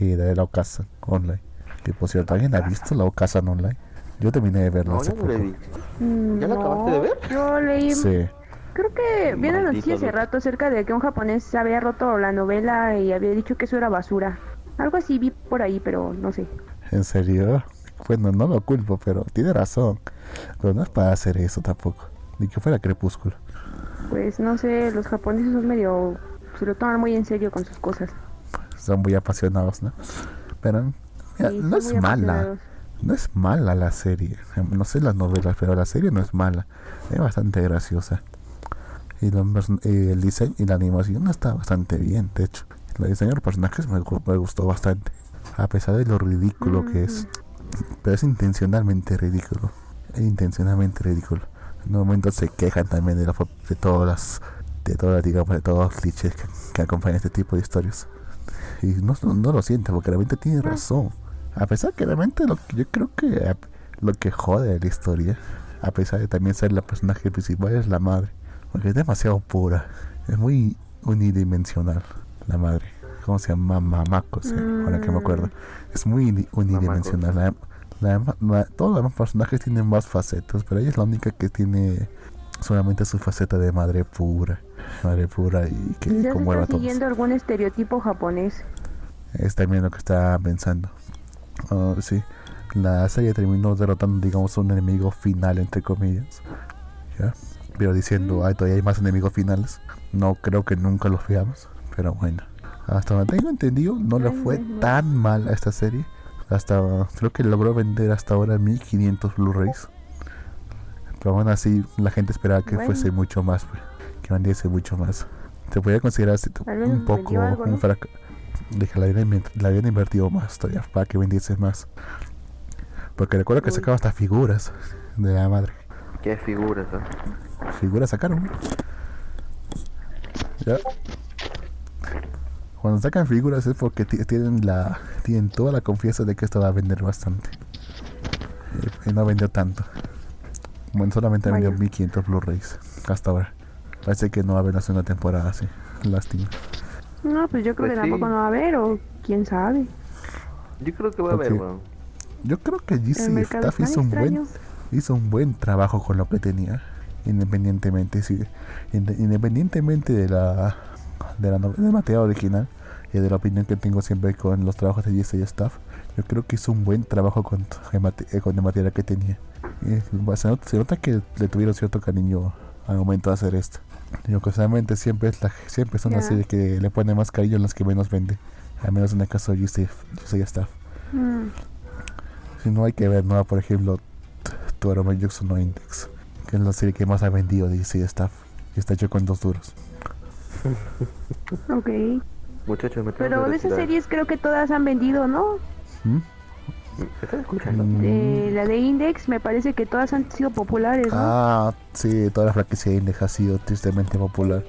y de la Ocasa Online. Que por cierto, ¿alguien ha visto la Ocasa Online? Yo terminé de verla No, hace yo no la poco. vi. Mm, ¿Ya la acabaste de ver? Yo leí, Sí. creo que vi una noticia hace rato acerca de que un japonés había roto la novela y había dicho que eso era basura. Algo así vi por ahí, pero no sé. ¿En serio? Bueno, no lo culpo, pero tiene razón. Pero no es para hacer eso tampoco. Ni que fuera crepúsculo. Pues no sé, los japoneses son medio... se lo toman muy en serio con sus cosas. Son muy apasionados, ¿no? Pero mira, Sí, no es mala. no es mala la serie. No sé las novelas, pero la serie no es mala. Es bastante graciosa. Y el diseño y la animación está bastante bien, de hecho. El diseño de personajes me, gustó bastante. A pesar de lo ridículo que es. Pero es intencionalmente ridículo. Es intencionalmente ridículo. En un momento se quejan también de, de todas las de todas digamos de todos los clichés que, acompañan este tipo de historias. Y no, no, lo siente porque realmente tiene razón. A pesar que realmente lo yo creo que lo que jode de la historia a pesar de también ser la personaje principal es la madre porque es demasiado pura es muy unidimensional la madre. Cómo se llama Mamako ahora que me acuerdo. Mm. es muy unidimensional. Todos los demás personajes tienen más facetas pero ella es la única que tiene solamente su faceta de madre pura madre pura y que como está siguiendo algún estereotipo japonés. Es también lo que está pensando. Uh, sí la serie terminó derrotando digamos un enemigo final entre comillas ¿ya? pero diciendo ay todavía hay más enemigos finales no creo que nunca los veamos pero bueno hasta donde tengo entendido no le fue tan mal a esta serie. Hasta creo que logró vender hasta ahora 1500 Blu-rays pero aún así la gente esperaba que fuese mucho más pues que vendiese mucho más. Se podría considerar un poco un fracaso. Que la habían, invertido más todavía para que vendiese más. Porque recuerdo que sacaba hasta figuras de la madre. ¿Qué figuras? Figuras sacaron. Ya. Cuando sacan figuras es porque tienen la tienen toda la confianza de que esto va a vender bastante. Y, no vendió tanto. Bueno, solamente vendió 1500 Blu-rays hasta ahora. Parece que no va a haber una segunda temporada así. Lástima. No, pues yo creo pues que tampoco no va a haber, o quién sabe. Yo creo que va a haber, weón. Yo creo que GC Staff hizo un, buen, hizo un buen trabajo con lo que tenía. Independientemente, sí, independientemente de la, de la del material original y de la opinión que tengo siempre con los trabajos de GC Staff, yo creo que hizo un buen trabajo con, con el material que tenía. Y, se, nota, que le tuvieron cierto cariño al momento de hacer esto. Yo casualmente siempre es la, siempre son así de que le pone más cariño a las que menos vende. Al menos en el caso de Yo soy Staff. Mm. Si no hay que ver, ¿no? Por ejemplo, Toro Jackson no Index, que es la serie que más ha vendido de DC Staff. Y está hecho con dos duros. [laughs] ok. Muchachos, me Pero de esas series creo que todas han vendido, ¿no? ¿Mm? Escuchando? De, la de Index, me parece que todas han sido populares, Ah, sí, toda la franquicia de Index ha sido tristemente popular.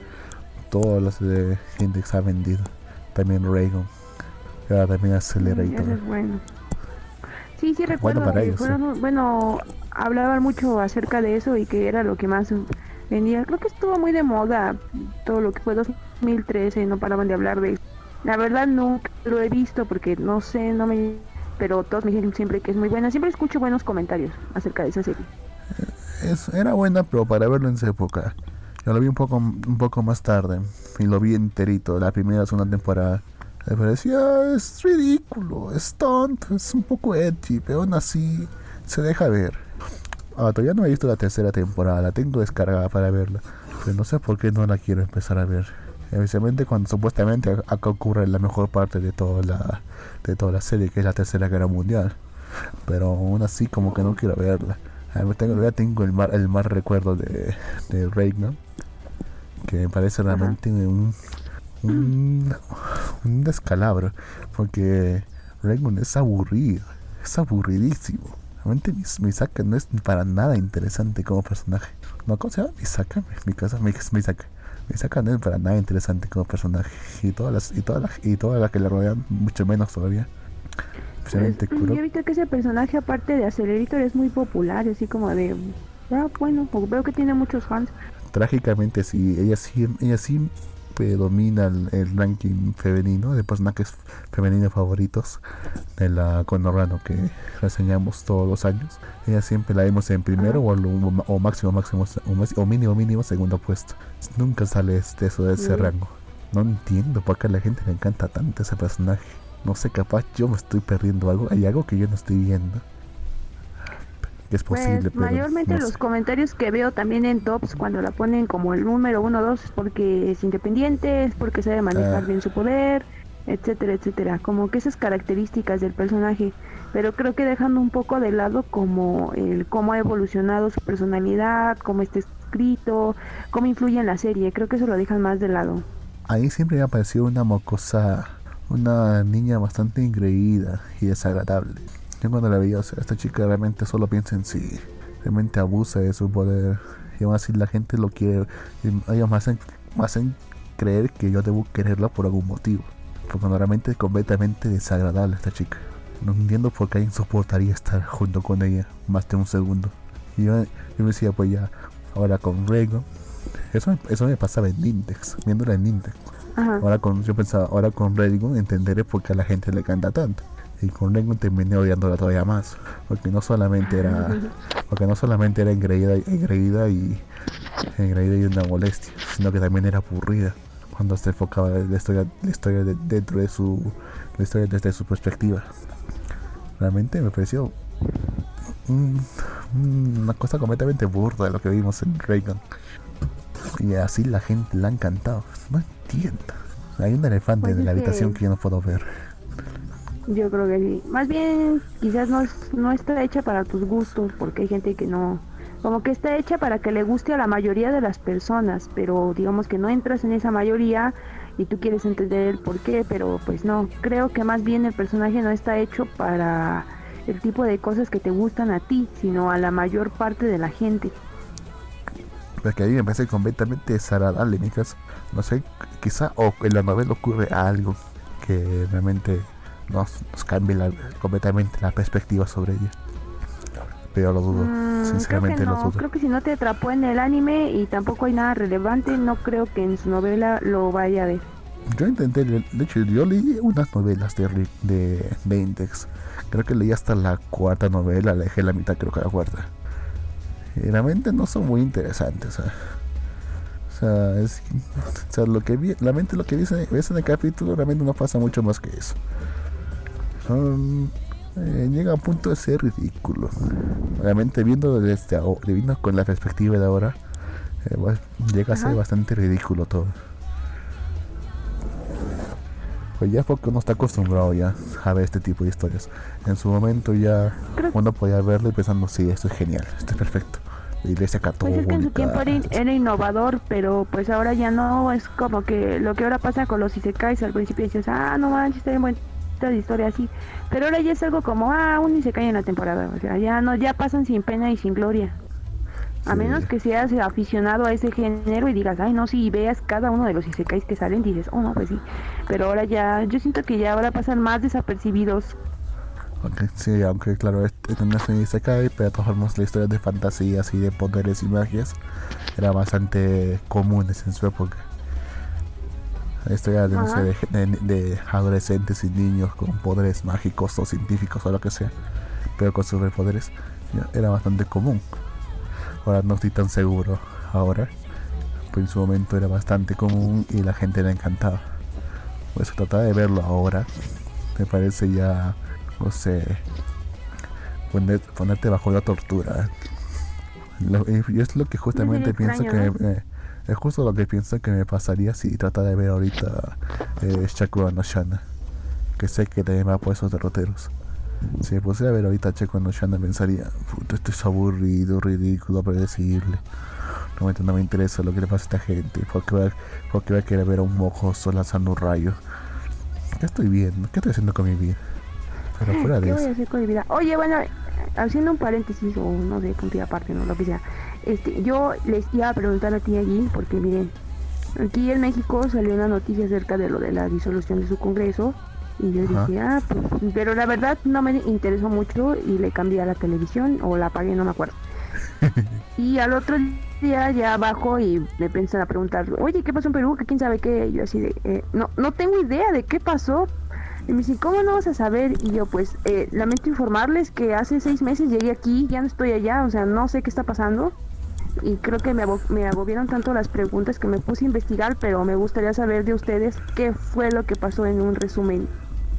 Todas las de Index ha vendido. También Raygon. Ahora también Accelerator. Mm, bueno. Sí, sí recuerdo bueno, bueno, hablaban mucho acerca de eso y que era lo que más vendía. Creo que estuvo muy de moda todo lo que fue 2013, no paraban de hablar de eso. La verdad nunca lo he visto porque no sé, no me pero todos me dicen siempre que es muy buena. Siempre escucho buenos comentarios acerca de esa serie. Es, era buena, pero para verlo en esa época. Yo lo vi un poco, un poco más tarde y lo vi enterito, la primera segunda temporada. Me parecía, es ridículo, es tonto, es un poco edgy, pero aún así se deja ver. Ah, todavía no he visto la tercera temporada, la tengo descargada para verla, pero no sé por qué no la quiero empezar a ver. Especialmente cuando supuestamente acá ocurre la mejor parte de toda la, de toda la serie, que es la Tercera Guerra Mundial. Pero aún así como que no quiero verla. Tengo, ya tengo el mal, el mal recuerdo de, de que me parece realmente un, un, un descalabro, porque Reagan es aburrido, es aburridísimo. Realmente Misaka no es para nada interesante como personaje. No, ¿cómo se llama? Misaka, mi casa, Misaka. Misaka no es para nada interesante como personaje. Y todas las, y todas las, y todas las que le rodean, mucho menos todavía. Especialmente pues, Yo he visto que ese personaje, aparte de Accelerator, es muy popular, así como de. Ah, bueno, veo que tiene muchos fans. Trágicamente, sí, ella sí, ella sí domina el, ranking femenino de personajes femeninos favoritos de la Conorrano que reseñamos todos los años. Ella siempre la vemos en primero o, o, máximo, máximo, o, mínimo, mínimo segundo puesto. Nunca sale este, eso de ese rango. No entiendo por qué a la gente le encanta tanto ese personaje. No sé, capaz yo me estoy perdiendo algo. Hay algo que yo no estoy viendo es pues, posible. mayormente los comentarios que veo también en tops cuando la ponen como el número uno dos es porque es independiente, es porque sabe manejar ah. bien su poder etcétera, etcétera. Como que esas características del personaje, pero creo que dejando un poco de lado como el cómo ha evolucionado su personalidad, cómo está escrito, cómo influye en la serie. Creo que eso lo dejan más de lado. Ahí siempre me ha parecido una mocosa, una niña bastante ingreída y desagradable. Yo cuando la veía, o sea, esta chica realmente solo piensa en sí, realmente abusa de su poder. Y aún así la gente lo quiere, y ellos me hacen, me hacen creer que yo debo quererla por algún motivo. Porque realmente es completamente desagradable esta chica. No entiendo por qué alguien soportaría estar junto con ella más de un segundo. Y yo, yo me decía, pues ya, ahora con Rego. Eso, eso me pasaba en Nintex, viéndola en Nintex. Ahora con, yo pensaba, ahora con Rego entenderé por qué a la gente le canta tanto. Y con Rego terminé odiándola todavía más. Porque no solamente era, [laughs] porque no solamente era engreída, engreída y engreída y una molestia, sino que también era aburrida cuando se enfocaba la historia, la historia de- dentro de su la historia desde su perspectiva. Realmente me pareció un- una cosa completamente burda de lo que vimos en Reagan. Y así la gente la ha encantado. No entiendo. Hay un elefante Pues en la que- habitación que yo no puedo ver. Yo creo que sí. Más bien, quizás no, no está hecha para tus gustos, porque hay gente que no... Como que está hecha para que le guste a la mayoría de las personas, pero digamos que no entras en esa mayoría y tú quieres entender el por qué, pero pues no. Creo que más bien el personaje no está hecho para el tipo de cosas que te gustan a ti, sino a la mayor parte de la gente. Porque a mí me parece completamente desagradable, mi caso. No sé, quizá o en la novela ocurre algo que realmente nos, nos cambie la- completamente la perspectiva sobre ella. Pero lo dudo, Mm, sinceramente que lo no, dudo. creo que si no te atrapó en el anime y tampoco hay nada relevante, no creo que en su novela lo vaya a ver. Yo intenté, de hecho, yo leí unas novelas de, de, de Index. Creo que leí hasta la cuarta novela, la dejé la mitad, creo que la cuarta. Y realmente no son muy interesantes. O sea, o sea, es- o sea, lo que vi, realmente lo que dice, ves en el capítulo realmente no pasa mucho más que eso. Son, eh, llega a un punto de ser ridículo. Realmente viendo desde ahora, viendo con la perspectiva de ahora, eh, pues, llega a ser Ajá. bastante ridículo todo. Pues ya porque uno está acostumbrado ya a ver este tipo de historias. En su momento ya Creo- uno podía verlo y pensando, sí, esto es genial, esto es perfecto. La iglesia Pues católica. es que en su tiempo era, in- era innovador, pero pues ahora ya no, es como que lo que ahora pasa con los isekais, al principio dices, ah, no manches, está bien bonita la historia así, pero ahora ya es algo como, ah, un isekai en la temporada, o sea, ya no, ya pasan sin pena y sin gloria. A menos que seas aficionado a ese género y digas, ay, no, si veas cada uno de los isekais que salen, dices, oh, no, pues sí. Pero ahora ya, yo siento que ya ahora pasan más desapercibidos. Aunque, sí, aunque claro, este este no es un isekai, pero de todas formas las historias de fantasías y de poderes y magias eran bastante comunes en su época. Historia de, no sé, de, de- de adolescentes y niños con poderes mágicos o científicos o lo que sea, pero con superpoderes, ya, era bastante común. Ahora no estoy tan seguro. Ahora, pues en su momento era bastante común y la gente le encantaba. Pues tratar de verlo ahora me parece ya, no sé, poner- ponerte bajo la tortura. Lo- y es lo que justamente pienso que eh, es justo lo que pienso que me pasaría si trata de ver ahorita eh, Shakura no Shana, que sé que también va por esos derroteros. Si me pusiera a ver ahorita Checo no Shana pensaría, puta, esto es aburrido, ridículo, predecible. Realmente no me interesa lo que le pasa a esta gente, porque va, porque va a querer ver a un mojoso lanzando un rayo. ¿Qué estoy viendo? ¿Qué estoy haciendo con mi vida? Pero fuera de ¿Qué voy a hacer con mi vida? Oye, bueno, haciendo un paréntesis o no sé, punto y aparte, no lo que sea. Este, yo les iba a preguntar a ti allí, porque miren, aquí en México salió una noticia acerca de lo de la disolución de su congreso. Y yo Ajá. dije, ah, pues, pero la verdad no me interesó mucho y le cambié a la televisión o la apagué, no me acuerdo. [laughs] y al otro día ya abajo y me empiezan a preguntar, oye, ¿qué pasó en Perú? ¿Que quién sabe qué? Y yo así de, "Eh, no, no tengo idea de qué pasó, y me dicen, ¿cómo no vas a saber? Y yo, pues, eh, lamento informarles que hace seis meses llegué aquí, ya no estoy allá, o sea, no sé qué está pasando. Y creo que me, me agobiaron tanto las preguntas que me puse a investigar, pero me gustaría saber de ustedes qué fue lo que pasó en un resumen.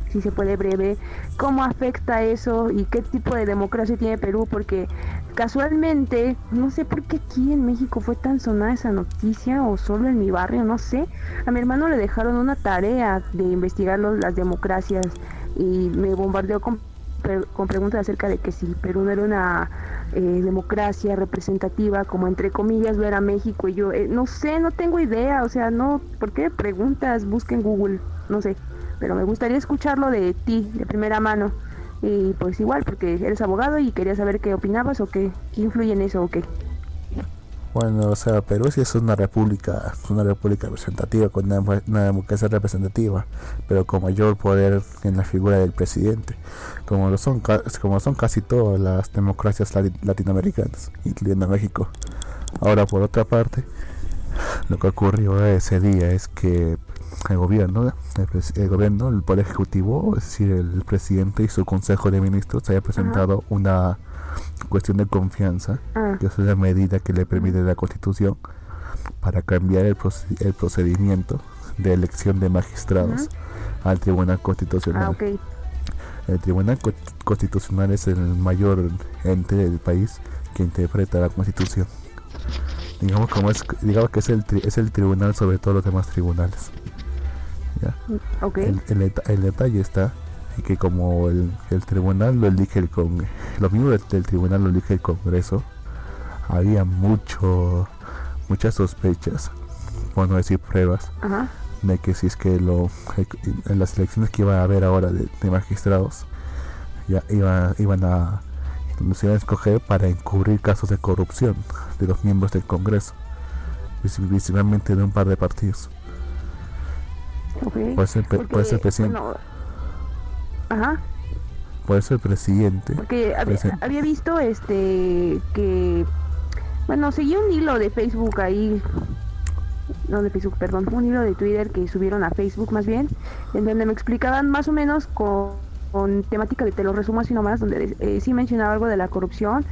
si se puede breve, cómo afecta eso y qué tipo de democracia tiene Perú, porque casualmente, no sé por qué aquí en México fue tan sonada esa noticia o solo en mi barrio, no sé, a mi hermano le dejaron una tarea de investigar las democracias y me bombardeó con, con preguntas acerca de que si Perú no era una eh, democracia representativa, como entre comillas ver a México y yo, eh, no sé, no tengo idea, o sea, no, ¿por qué preguntas? Busquen Google, no sé, pero me gustaría escucharlo de ti, de primera mano. Y pues igual, porque eres abogado y quería saber qué opinabas o qué influye en eso o qué. Bueno, o sea, Perú sí es una república, una república representativa, con una, una, democracia representativa, pero con mayor poder en la figura del presidente, como lo son, como son casi todas las democracias latinoamericanas, incluyendo México. Ahora, por otra parte, lo que ocurrió ese día es que el gobierno, el, gobierno, el poder ejecutivo, es decir, el presidente y su consejo de ministros, haya presentado una cuestión de confianza, ah. que es una medida que le permite la Constitución para cambiar el, procedimiento de elección de magistrados al Tribunal Constitucional. Ah, el Tribunal Constitucional es el mayor ente del país que interpreta la Constitución. Digamos como es, digamos que es el, es el tribunal sobre todos los demás tribunales. El, detalle está que como el, tribunal lo elige el con los miembros del, tribunal lo elige el Congreso, había mucho muchas sospechas, por no decir pruebas, de que si es que lo en las elecciones que iba a haber ahora de, magistrados ya iba, iban a los iban a escoger para encubrir casos de corrupción de los miembros del Congreso, principalmente de un par de partidos. Ser, puede ser presidente. Ajá. Puede ser presidente. Porque había, visto este que. Bueno, seguí un hilo de Facebook ahí. No de Facebook, perdón. Un hilo de Twitter que subieron a Facebook más bien. En donde me explicaban más o menos con, con temática de te lo resumo así nomás. Donde eh, sí mencionaba algo de la corrupción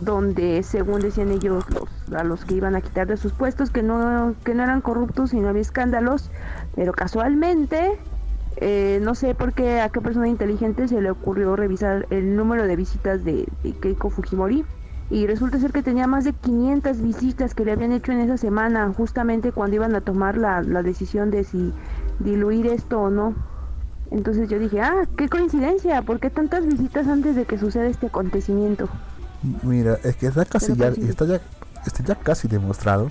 donde según decían ellos los, a los que iban a quitar de sus puestos que no que no eran corruptos y no había escándalos pero casualmente eh, no sé por qué a qué persona inteligente se le ocurrió revisar el número de visitas de, Keiko Fujimori. Y resulta ser que tenía más de 500 visitas que le habían hecho en esa semana justamente cuando iban a tomar la, la decisión de si diluir esto o no. Entonces yo dije ah qué coincidencia ¿por qué tantas visitas antes de que suceda este acontecimiento? Mira, es que está casi ya, está ya, está ya casi demostrado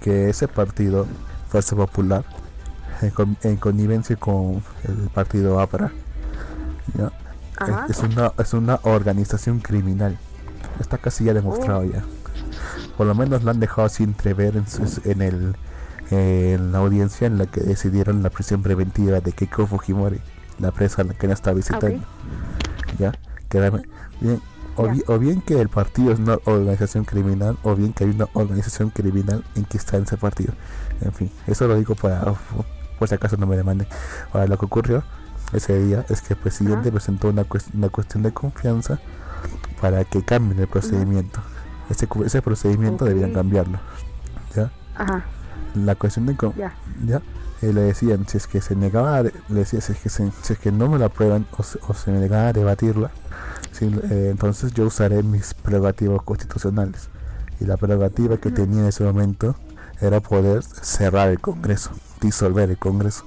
que ese partido, Fuerza Popular, en, connivencia con el partido APRA, es, una, es una organización criminal. Está casi ya demostrado oh. ya. Por lo menos lo han dejado sin entrever en, en, el, en la audiencia en la que decidieron la prisión preventiva de Keiko Fujimori, la presa en la que no está visitando. Ya, bien o, bien que el partido es una organización criminal, o bien que hay una organización criminal en que está en ese partido. En fin, eso lo digo para, por si acaso no me demanden. Ahora, lo que ocurrió ese día es que el presidente presentó una, una cuestión de confianza para que cambien el procedimiento. Ese, ese procedimiento deberían cambiarlo. ¿Ya? La cuestión de ¿Ya? ¿ya? Eh, le decían si es que se negaba le decía si es que, si es que no me la aprueban o se, o se me negaba a debatirla eh, entonces yo usaré mis prerrogativas constitucionales. Y la prerrogativa que tenía en ese momento era poder cerrar el Congreso, disolver el Congreso.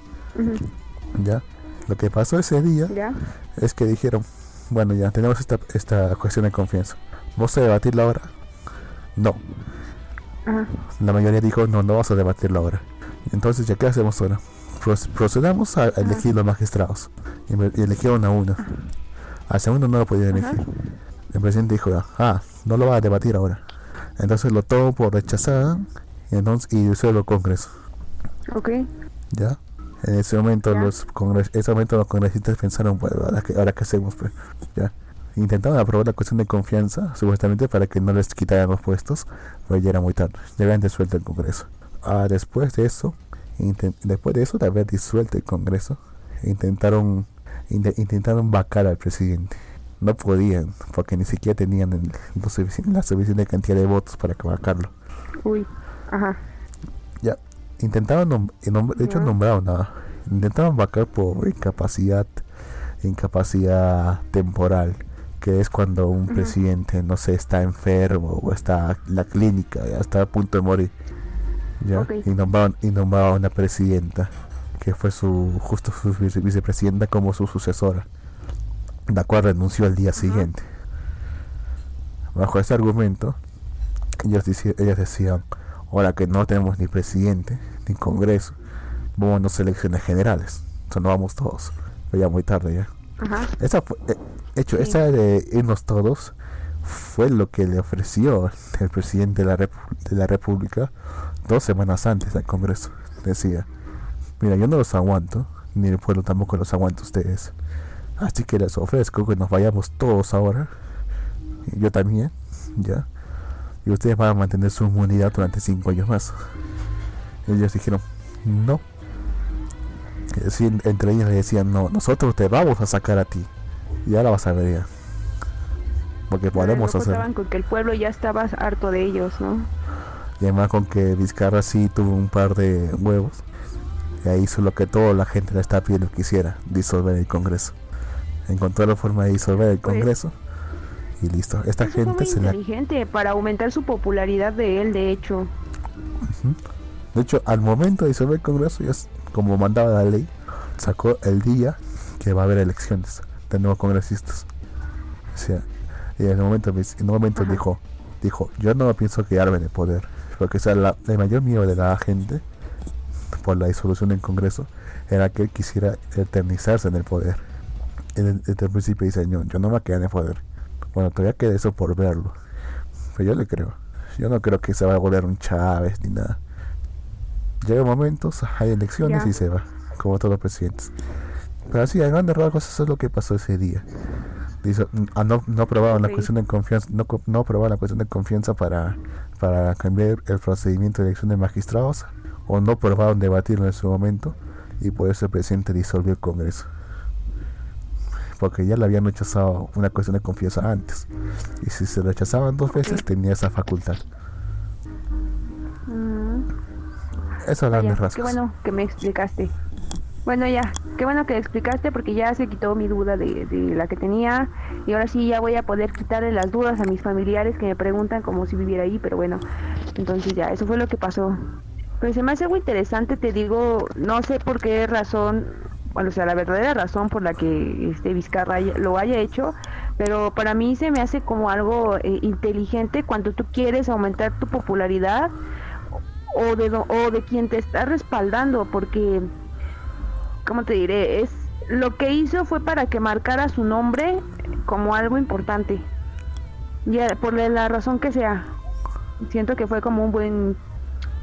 ¿Ya? Lo que pasó ese día es que dijeron, bueno, ya tenemos esta, esta cuestión de confianza. ¿Vamos a debatirla ahora? No. La mayoría dijo, no, no vamos a debatirla ahora. Entonces, ¿ya qué hacemos ahora? procedamos a elegir los magistrados. Y, eligieron a uno. Al segundo no lo podía elegir. El presidente dijo, ah, no lo va a debatir ahora. Entonces lo tomo por rechazar y entonces y el Congreso. Ok. ¿Ya? En ese momento los congres ese momento los congresistas pensaron, bueno, ahora qué hacemos pues, ya. Intentaban aprobar la cuestión de confianza, supuestamente para que no les quitaran los puestos, pero ya era muy tarde, ya habían disuelto el Congreso. Ah, después de eso, después de eso de haber disuelto el Congreso, intentaron intentaron vacar al presidente. No podían, porque ni siquiera tenían el, la suficiente cantidad de votos para vacarlo. Uy, ajá. Ya, intentaron, de hecho nombraron nada. Intentaron vacar por incapacidad incapacidad temporal, que es cuando un presidente, no sé, está enfermo o está en la clínica, ya está a punto de morir. ¿ya? Y, nombraba, y nombraba una presidenta, que fue su justo su vicepresidenta como su sucesora, la cual renunció al día siguiente. Bajo ese argumento, ellos, ellos decían, ahora que no tenemos ni presidente, ni congreso, vamos a elecciones generales. Entonces no vamos todos. Pero ya muy tarde ya. Esa fue, eh, hecho, esa de irnos todos fue lo que le ofreció el presidente de la, de la República dos semanas antes al Congreso. Decía, mira, yo no los aguanto, ni el pueblo tampoco los aguanta ustedes. Así que les ofrezco que nos vayamos todos ahora. Yo también, ya. Y ustedes van a mantener su inmunidad durante cinco años más. Ellos dijeron, no, entre ellos le decían, no, nosotros te vamos a sacar a ti. Y ahora vas a ver ya. Porque podemos hacer. con que el pueblo ya estaba harto de ellos, ¿no? Y además con que Vizcarra sí tuvo un par de huevos. Y ahí hizo lo que toda la gente le estaba pidiendo que hiciera, disolver el Congreso. Encontró la forma de disolver el pues, Congreso. Y listo. Esta gente se inteligente para aumentar su popularidad de él, de hecho. De hecho, al momento de disolver el Congreso ya como mandaba la ley, sacó el día que va a haber elecciones de nuevos congresistas. O sea, y en el momento, en momento dijo, dijo, yo no pienso quedarme en el poder, porque sea, la, el mayor miedo de la gente por la disolución del Congreso era que él quisiera eternizarse en el poder. Desde el principio dice, yo, yo no me voy a quedar en el poder. Bueno, todavía queda eso por verlo. Pero yo le creo. Yo no creo que se vaya a volver un Chávez ni nada. Llega momentos, hay elecciones y se va, como todos los presidentes. Pero así, en grandes rasgos, eso es lo que pasó ese día. Dice, ah, no, no aprobaron la cuestión de confianza, no, no aprobaron la cuestión de confianza para, para cambiar el procedimiento de elección de magistrados, o no aprobaron debatirlo en su momento, y por eso el presidente disolvió el Congreso. Porque ya le habían rechazado una cuestión de confianza antes. Y si se rechazaban dos veces, tenía esa facultad. Eso es Qué bueno que me explicaste. Bueno, ya, qué bueno que explicaste porque ya se quitó mi duda de, la que tenía y ahora sí ya voy a poder quitarle las dudas a mis familiares que me preguntan como si viviera ahí, pero bueno, entonces ya, eso fue lo que pasó. Pero se me hace muy interesante, te digo, no sé por qué razón, bueno, o sea, la verdadera razón por la que este Vizcarra lo haya hecho, pero para mí se me hace como algo eh, inteligente cuando tú quieres aumentar tu popularidad o de, o de quien te está respaldando, porque, ¿cómo te diré? Es lo que hizo fue para que marcara su nombre como algo importante. Ya, por la razón que sea. Siento que fue como un buen,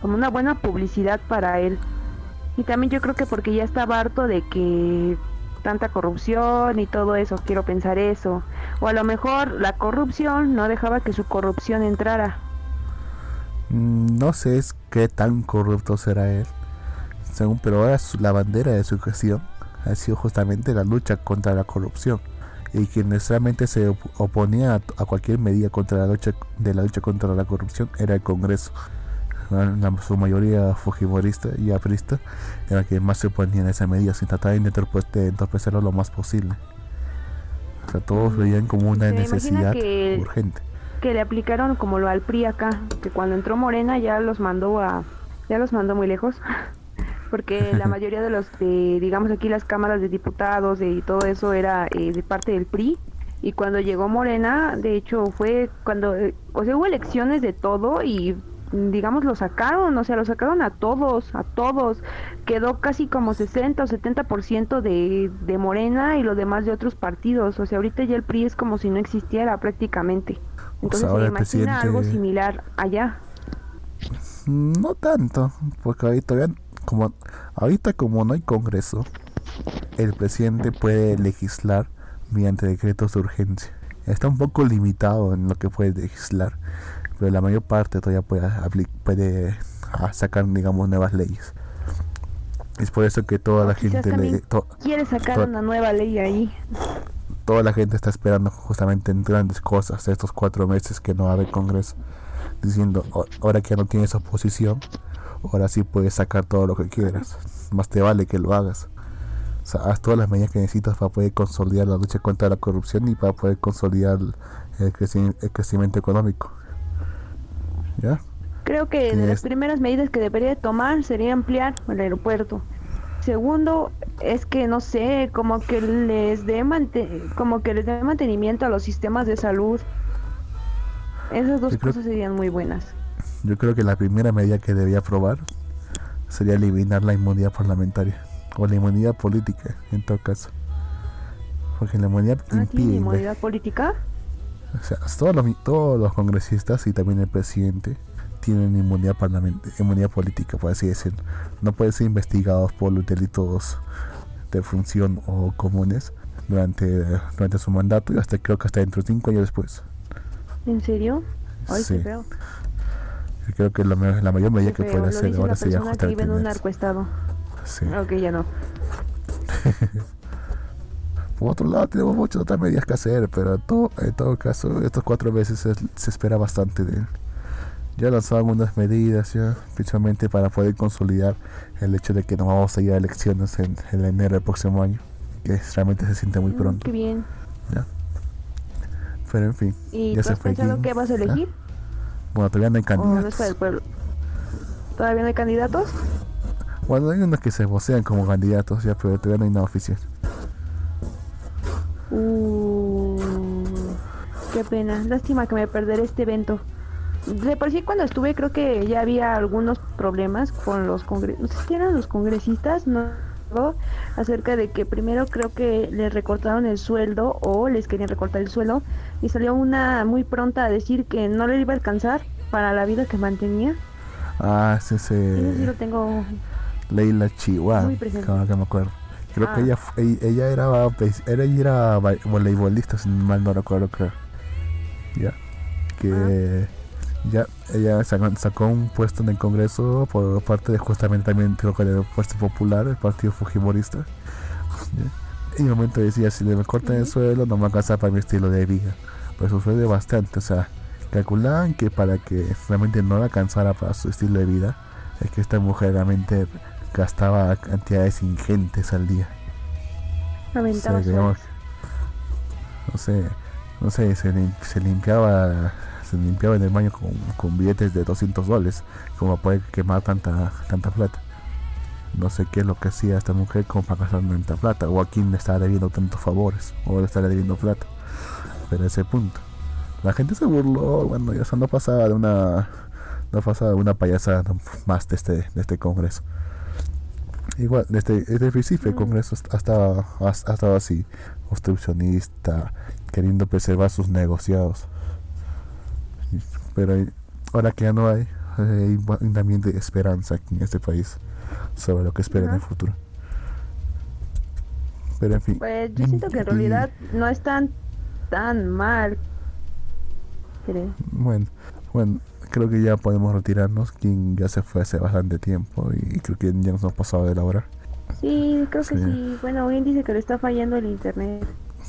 como una buena publicidad para él. Y también yo creo que porque ya estaba harto de que tanta corrupción y todo eso, quiero pensar eso. O a lo mejor la corrupción no dejaba que su corrupción entrara. Mm, no sé qué tan corrupto será él. Según, pero ahora la bandera de su gestión ha sido justamente la lucha contra la corrupción. Y quien necesariamente se oponía a, cualquier medida contra la lucha de la lucha contra la corrupción era el Congreso. La, su mayoría fujimorista y aprista era quien más se oponía a esa medida sin tratar de entorpecerlo lo más posible. O sea, todos mm, veían como una necesidad urgente que le aplicaron como lo al PRI acá, que cuando entró Morena ya los mandó a, ya los mandó muy lejos, [laughs] porque la [laughs] mayoría de los, de, digamos aquí las cámaras de diputados y todo eso era eh, de parte del PRI, y cuando llegó Morena, de hecho fue cuando, eh, o sea, hubo elecciones de todo y digamos, lo sacaron, o sea, lo sacaron a todos, a todos. Quedó casi como 60 o 70% de, de Morena y lo demás de otros partidos. O sea, ahorita ya el PRI es como si no existiera prácticamente. Entonces, ¿se imagina algo similar allá? No tanto, porque ahorita, como, ahorita como no hay congreso, el presidente puede legislar mediante decretos de urgencia. Está un poco limitado en lo que puede legislar, pero la mayor parte todavía puede, puede ah, sacar, digamos, nuevas leyes. Es por eso que toda la gente le, quiere sacar una nueva ley ahí toda la gente está esperando justamente en grandes cosas estos cuatro meses que no va a haber congreso diciendo ahora que no tienes oposición ahora sí puedes sacar todo lo que quieras más te vale que lo hagas O sea, haz todas las medidas que necesitas para poder consolidar la lucha contra la corrupción y para poder consolidar el, creci- el crecimiento económico. ¿Ya? Creo que de las primeras medidas que debería de tomar sería ampliar el aeropuerto. Segundo, es que no sé, como que les dé como que les dé mantenimiento a los sistemas de salud. Esas dos creo- cosas serían muy buenas. Yo creo que la primera medida que debía aprobar sería eliminar la inmunidad parlamentaria o la inmunidad política, en todo caso. Porque la inmunidad Ah, ¿tiene impide. inmunidad política? O sea, todos los, todos los congresistas y también el presidente tienen inmunidad parlament inmunidad política, por así decirlo. No pueden ser investigados por los delitos de función o comunes durante, durante su mandato y hasta creo que hasta dentro de cinco años después. ¿En serio? Ay, Sí. Yo creo que la, la mayor medida que puede hacer ahora sería ajustar narcoestado. Sí. Ok, ya no. [laughs] Por otro lado, tenemos muchas otras medidas que hacer, pero en todo, en todo caso, estos cuatro meses se, se espera bastante de él. Ya lanzó algunas medidas, ya, principalmente para poder consolidar el hecho de que no vamos a ir a elecciones en, en enero del próximo año, que realmente se siente muy Mm, pronto. Qué bien. Pero en fin, ¿Y ya tú se has fue pensado Jin. qué vas a elegir? Bueno, todavía no hay ¿O no es para el candidatos. ¿Todavía no hay candidatos? Bueno, hay unos que se vocean como candidatos, ya, pero todavía no hay nada oficial. Uh, qué pena. Lástima que me perderé este evento. De por sí cuando estuve creo que ya había algunos problemas con los congresistas, no sé si eran los congresistas, no, acerca de que primero creo que les recortaron el sueldo o les querían recortar el sueldo y salió una muy pronta a decir que no le iba a alcanzar para la vida que mantenía. Ah, es Eso sí lo tengo Leila Chihuahua, Muy presente. ahora que me acuerdo. Creo que Ah. ella, ella, ella era, era, ella era voleibolista, si mal no recuerdo, creo. Ya. Que ya ella sacó, sacó un puesto en el Congreso por parte de justamente también creo que del Fuerza Popular, el partido Fujimorista. [laughs] Y en un momento decía, si le me cortan el suelo no me alcanza para mi estilo de vida. Pues sucede bastante, o sea, calculaban que para que realmente no le alcanzara para su estilo de vida, es que esta mujer realmente gastaba cantidades ingentes al día. aventaba O sea, digamos, sueldos. no sé, no sé, se, lim- se limpiaba se limpiaba en el baño con, con billetes de 200 dólares, como puede quemar tanta tanta plata. No sé qué es lo que hacía esta mujer como para gastar tanta plata, o a quién le estaba debiendo tantos favores, o le estaba debiendo plata. Pero ese punto. La gente se burló, bueno, ya eso no pasaba de una no pasaba de una payasada más de este, de este congreso. Igual, desde, desde el principio el Mm. Congreso ha estado, ha, ha estado así, obstruccionista, queriendo preservar sus negociados. Pero ahora que ya no hay, hay un ambiente de esperanza aquí en este país sobre lo que espera en el futuro. Pero en fin. Pues yo siento que en y- realidad no es tan, tan mal. Creo. Bueno, bueno, creo que ya podemos retirarnos. Quien ya se fue hace bastante tiempo y creo que ya nos hemos pasado de la hora. Sí, creo que Sí. sí. Bueno, bien dice que le está fallando el internet.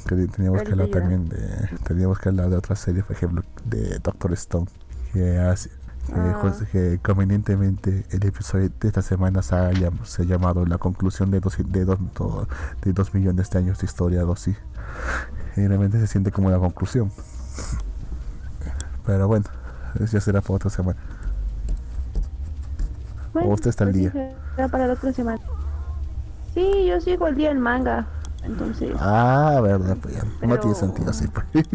Que teníamos que hablar también de, teníamos que hablar de otra serie, por ejemplo, de Doctor Stone, que hace, que, Ah. jus- que convenientemente el episodio de esta semana se ha, se ha llamado la conclusión de dos, de dos, do- de dos millones de años de historia, así. Y realmente se siente como la conclusión. Pero bueno, ya será para otra semana. Bueno, usted está al pues día. será para la otra semana. Sí, yo sigo al día del manga. Entonces, Ah, verdad, pues ya, no tiene sentido así. Pues.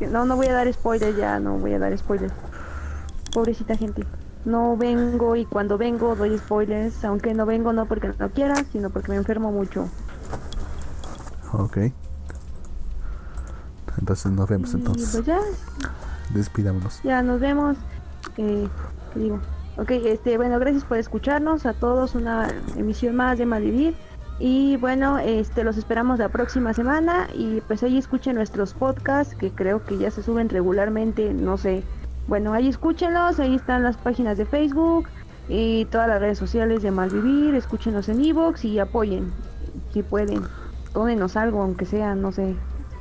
[laughs] no, no voy a dar spoilers ya, no voy a dar spoilers. Pobrecita gente. No vengo y cuando vengo doy spoilers, aunque no vengo no porque no quiera, sino porque me enfermo mucho. ok. Entonces nos vemos Y entonces. pues ya, Despidámonos. Ya nos vemos. Eh, ¿qué digo? Ok, este, bueno, gracias por escucharnos a todos. Una emisión más de Malvivir. Y bueno, este, los esperamos la próxima semana. Y pues ahí escuchen nuestros podcasts, que creo que ya se suben regularmente. No sé. Bueno, ahí escúchenlos. Ahí están las páginas de Facebook y todas las redes sociales de Malvivir. Escúchenlos en Evox y apoyen si pueden. Dónenos algo, aunque sea, no sé,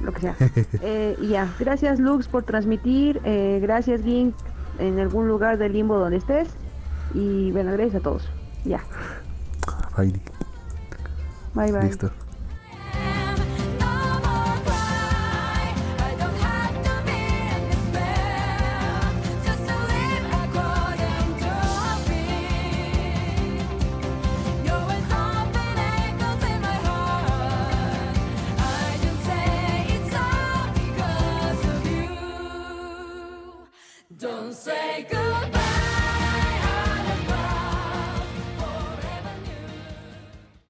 lo que sea. [laughs] Eh, y ya, gracias Lux por transmitir, eh, gracias Gink en algún lugar del limbo donde estés y bueno, gracias a todos. Ya. Bye. Bye bye. Listo.